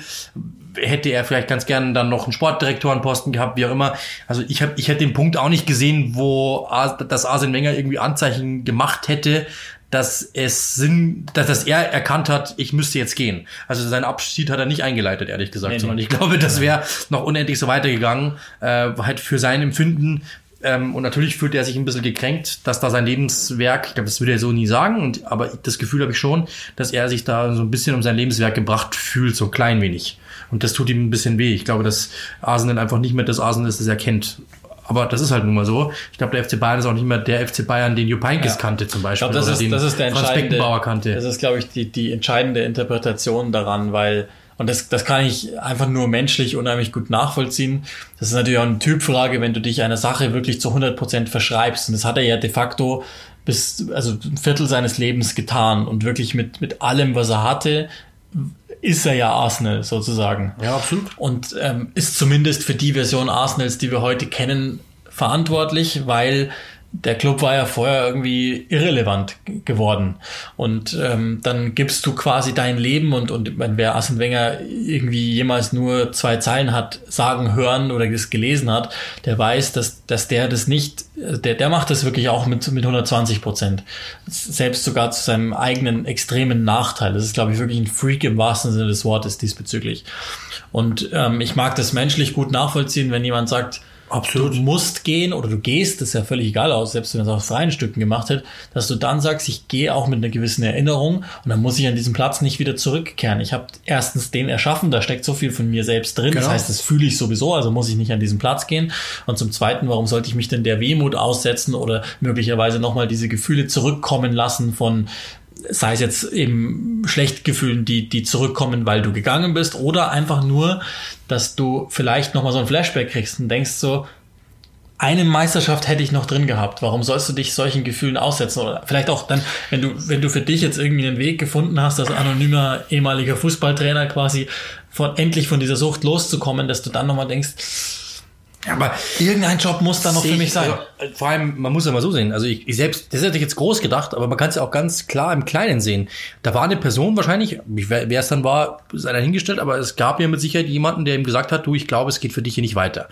hätte er vielleicht ganz gerne dann noch einen Sportdirektorenposten gehabt, wie auch immer. Also ich habe, ich hätte den Punkt auch nicht gesehen, wo das Arsene Wenger irgendwie Anzeichen gemacht hätte, dass es Sinn, dass, dass er erkannt hat, ich müsste jetzt gehen. Also sein Abschied hat er nicht eingeleitet, ehrlich gesagt, nee, sondern nee. ich glaube, das wäre noch unendlich so weitergegangen, äh, halt für sein Empfinden. Ähm, und natürlich fühlt er sich ein bisschen gekränkt, dass da sein Lebenswerk, ich glaube, das würde er so nie sagen, und, aber das Gefühl habe ich schon, dass er sich da so ein bisschen um sein Lebenswerk gebracht fühlt, so klein wenig. Und das tut ihm ein bisschen weh. Ich glaube, dass Arsenal einfach nicht mehr das Arsenal ist, das er kennt. Aber das ist halt nun mal so. Ich glaube, der FC Bayern ist auch nicht mehr der FC Bayern, den Jupp Heynckes ja. kannte zum Beispiel. Ich glaube, das, ist, das ist der entscheidende, kannte. Das ist, glaube ich, die, die entscheidende Interpretation daran, weil und das, das kann ich einfach nur menschlich unheimlich gut nachvollziehen. Das ist natürlich auch eine Typfrage, wenn du dich einer Sache wirklich zu 100 Prozent verschreibst. Und das hat er ja de facto bis, also ein Viertel seines Lebens getan und wirklich mit, mit allem, was er hatte, ist er ja Arsenal sozusagen. Ja, absolut. Und ähm, ist zumindest für die Version Arsenals, die wir heute kennen, verantwortlich, weil der Club war ja vorher irgendwie irrelevant geworden. Und ähm, dann gibst du quasi dein Leben und, und wenn wer Arsene Wenger irgendwie jemals nur zwei Zeilen hat sagen hören oder das gelesen hat, der weiß, dass, dass der das nicht, der, der macht das wirklich auch mit, mit 120 Prozent. Selbst sogar zu seinem eigenen extremen Nachteil. Das ist, glaube ich, wirklich ein Freak im wahrsten Sinne des Wortes diesbezüglich. Und ähm, ich mag das menschlich gut nachvollziehen, wenn jemand sagt, Absolut. Du musst gehen oder du gehst, das ist ja völlig egal aus, selbst wenn du es aus freien Stücken gemacht hättest, dass du dann sagst, ich gehe auch mit einer gewissen Erinnerung und dann muss ich an diesen Platz nicht wieder zurückkehren. Ich habe erstens den erschaffen, da steckt so viel von mir selbst drin. Genau. Das heißt, das fühle ich sowieso, also muss ich nicht an diesen Platz gehen. Und zum Zweiten, warum sollte ich mich denn der Wehmut aussetzen oder möglicherweise nochmal diese Gefühle zurückkommen lassen von, sei es jetzt eben schlecht Gefühlen, die, die zurückkommen, weil du gegangen bist, oder einfach nur, dass du vielleicht nochmal so ein Flashback kriegst und denkst so, eine Meisterschaft hätte ich noch drin gehabt. Warum sollst du dich solchen Gefühlen aussetzen? Oder vielleicht auch dann, wenn du, wenn du für dich jetzt irgendwie einen Weg gefunden hast, als anonymer ehemaliger Fußballtrainer quasi von endlich von dieser Sucht loszukommen, dass du dann nochmal denkst, ja, aber irgendein Job muss da noch für mich sein. Also, vor allem, man muss ja mal so sehen. Also ich, ich selbst, das hätte ich jetzt groß gedacht, aber man kann es ja auch ganz klar im Kleinen sehen. Da war eine Person wahrscheinlich, wer, wer es dann war, ist einer hingestellt, aber es gab ja mit Sicherheit jemanden, der ihm gesagt hat, du, ich glaube, es geht für dich hier nicht weiter.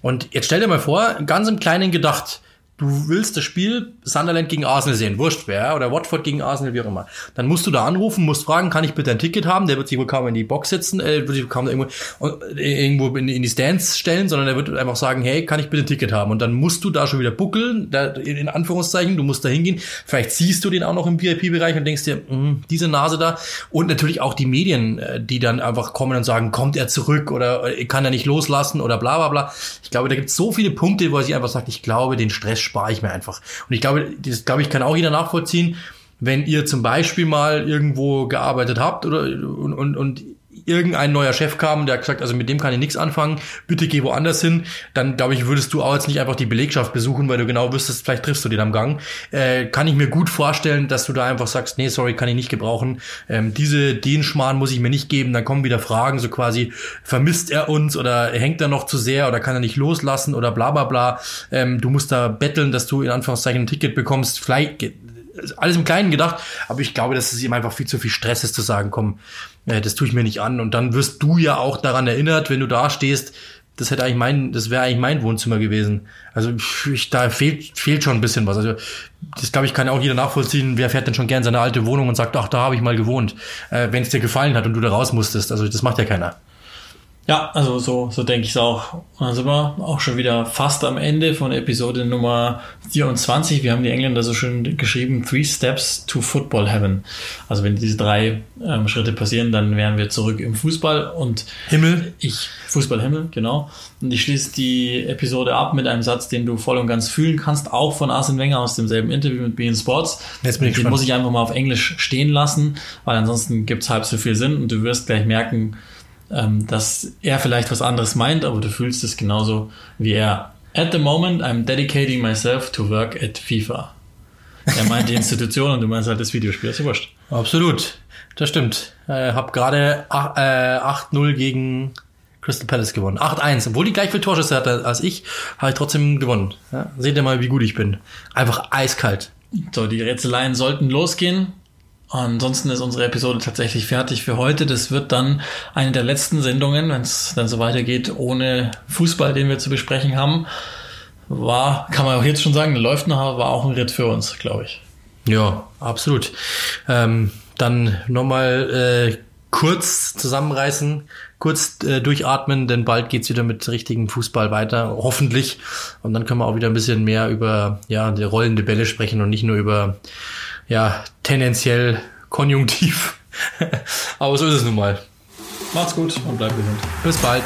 Und jetzt stell dir mal vor, ganz im Kleinen gedacht, du willst das Spiel Sunderland gegen Arsenal sehen, wurscht wer, oder Watford gegen Arsenal, wie auch immer. Dann musst du da anrufen, musst fragen, kann ich bitte ein Ticket haben? Der wird sich wohl kaum in die Box setzen, äh, wird sich kaum irgendwo, äh, irgendwo in, in, die Stands stellen, sondern er wird einfach sagen, hey, kann ich bitte ein Ticket haben? Und dann musst du da schon wieder buckeln, da, in Anführungszeichen, du musst da hingehen. Vielleicht siehst du den auch noch im VIP-Bereich und denkst dir, mh, hm, diese Nase da. Und natürlich auch die Medien, äh, die dann einfach kommen und sagen, kommt er zurück oder äh, kann er nicht loslassen oder bla bla bla. Ich glaube, da gibt es so viele Punkte, wo er sich einfach sagt, ich glaube, den Stress spare ich mir einfach. Und ich glaube, das glaube ich kann auch jeder nachvollziehen, wenn ihr zum Beispiel mal irgendwo gearbeitet habt oder und, und, und irgendein neuer Chef kam, der hat gesagt, also mit dem kann ich nichts anfangen, bitte geh woanders hin, dann glaube ich, würdest du auch jetzt nicht einfach die Belegschaft besuchen, weil du genau wüsstest, vielleicht triffst du den am Gang. Äh, kann ich mir gut vorstellen, dass du da einfach sagst, nee, sorry, kann ich nicht gebrauchen. Ähm, diese, den Schmarrn muss ich mir nicht geben. Dann kommen wieder Fragen, so quasi, vermisst er uns oder hängt er noch zu sehr oder kann er nicht loslassen oder bla bla bla. Ähm, du musst da betteln, dass du in Anführungszeichen ein Ticket bekommst. Vielleicht alles im Kleinen gedacht, aber ich glaube, dass es ihm einfach viel zu viel Stress ist zu sagen, komm, äh, das tue ich mir nicht an. Und dann wirst du ja auch daran erinnert, wenn du da stehst, das hätte eigentlich mein, das wäre eigentlich mein Wohnzimmer gewesen. Also ich, da fehlt, fehlt schon ein bisschen was. Also das glaube ich kann auch jeder nachvollziehen. Wer fährt denn schon gern seine alte Wohnung und sagt, ach, da habe ich mal gewohnt, äh, wenn es dir gefallen hat und du da raus musstest. Also das macht ja keiner. Ja, also so, so denke ich es auch. Und dann sind wir auch schon wieder fast am Ende von Episode Nummer 24. Wir haben die Engländer so schön geschrieben, Three Steps to Football Heaven. Also wenn diese drei ähm, Schritte passieren, dann wären wir zurück im Fußball und Himmel. Ich, Fußballhimmel, genau. Und ich schließe die Episode ab mit einem Satz, den du voll und ganz fühlen kannst, auch von Arsene Wenger aus demselben Interview mit Bein Sports. Jetzt bin ich den gespannt. muss ich einfach mal auf Englisch stehen lassen, weil ansonsten gibt's halb so viel Sinn und du wirst gleich merken, ähm, dass er vielleicht was anderes meint, aber du fühlst es genauso wie er. At the moment, I'm dedicating myself to work at FIFA. Er meint die [laughs] Institution und du meinst halt das Videospiel, ist ja wurscht. Absolut. Das stimmt. Äh, hab gerade ach- äh, 8-0 gegen Crystal Palace gewonnen. 8-1. Obwohl die gleich viel Torschüsse hatte als ich, habe ich trotzdem gewonnen. Ja, seht ihr mal, wie gut ich bin. Einfach eiskalt. So, die Rätseleien sollten losgehen. Ansonsten ist unsere Episode tatsächlich fertig für heute. Das wird dann eine der letzten Sendungen, wenn es dann so weitergeht, ohne Fußball, den wir zu besprechen haben. War, kann man auch jetzt schon sagen, läuft noch, aber war auch ein Ritt für uns, glaube ich. Ja, absolut. Ähm, dann nochmal äh, kurz zusammenreißen, kurz äh, durchatmen, denn bald geht's wieder mit richtigem Fußball weiter, hoffentlich. Und dann können wir auch wieder ein bisschen mehr über ja, die rollende Bälle sprechen und nicht nur über ja, tendenziell konjunktiv. [laughs] Aber so ist es nun mal. Macht's gut und bleibt gesund. Bis bald.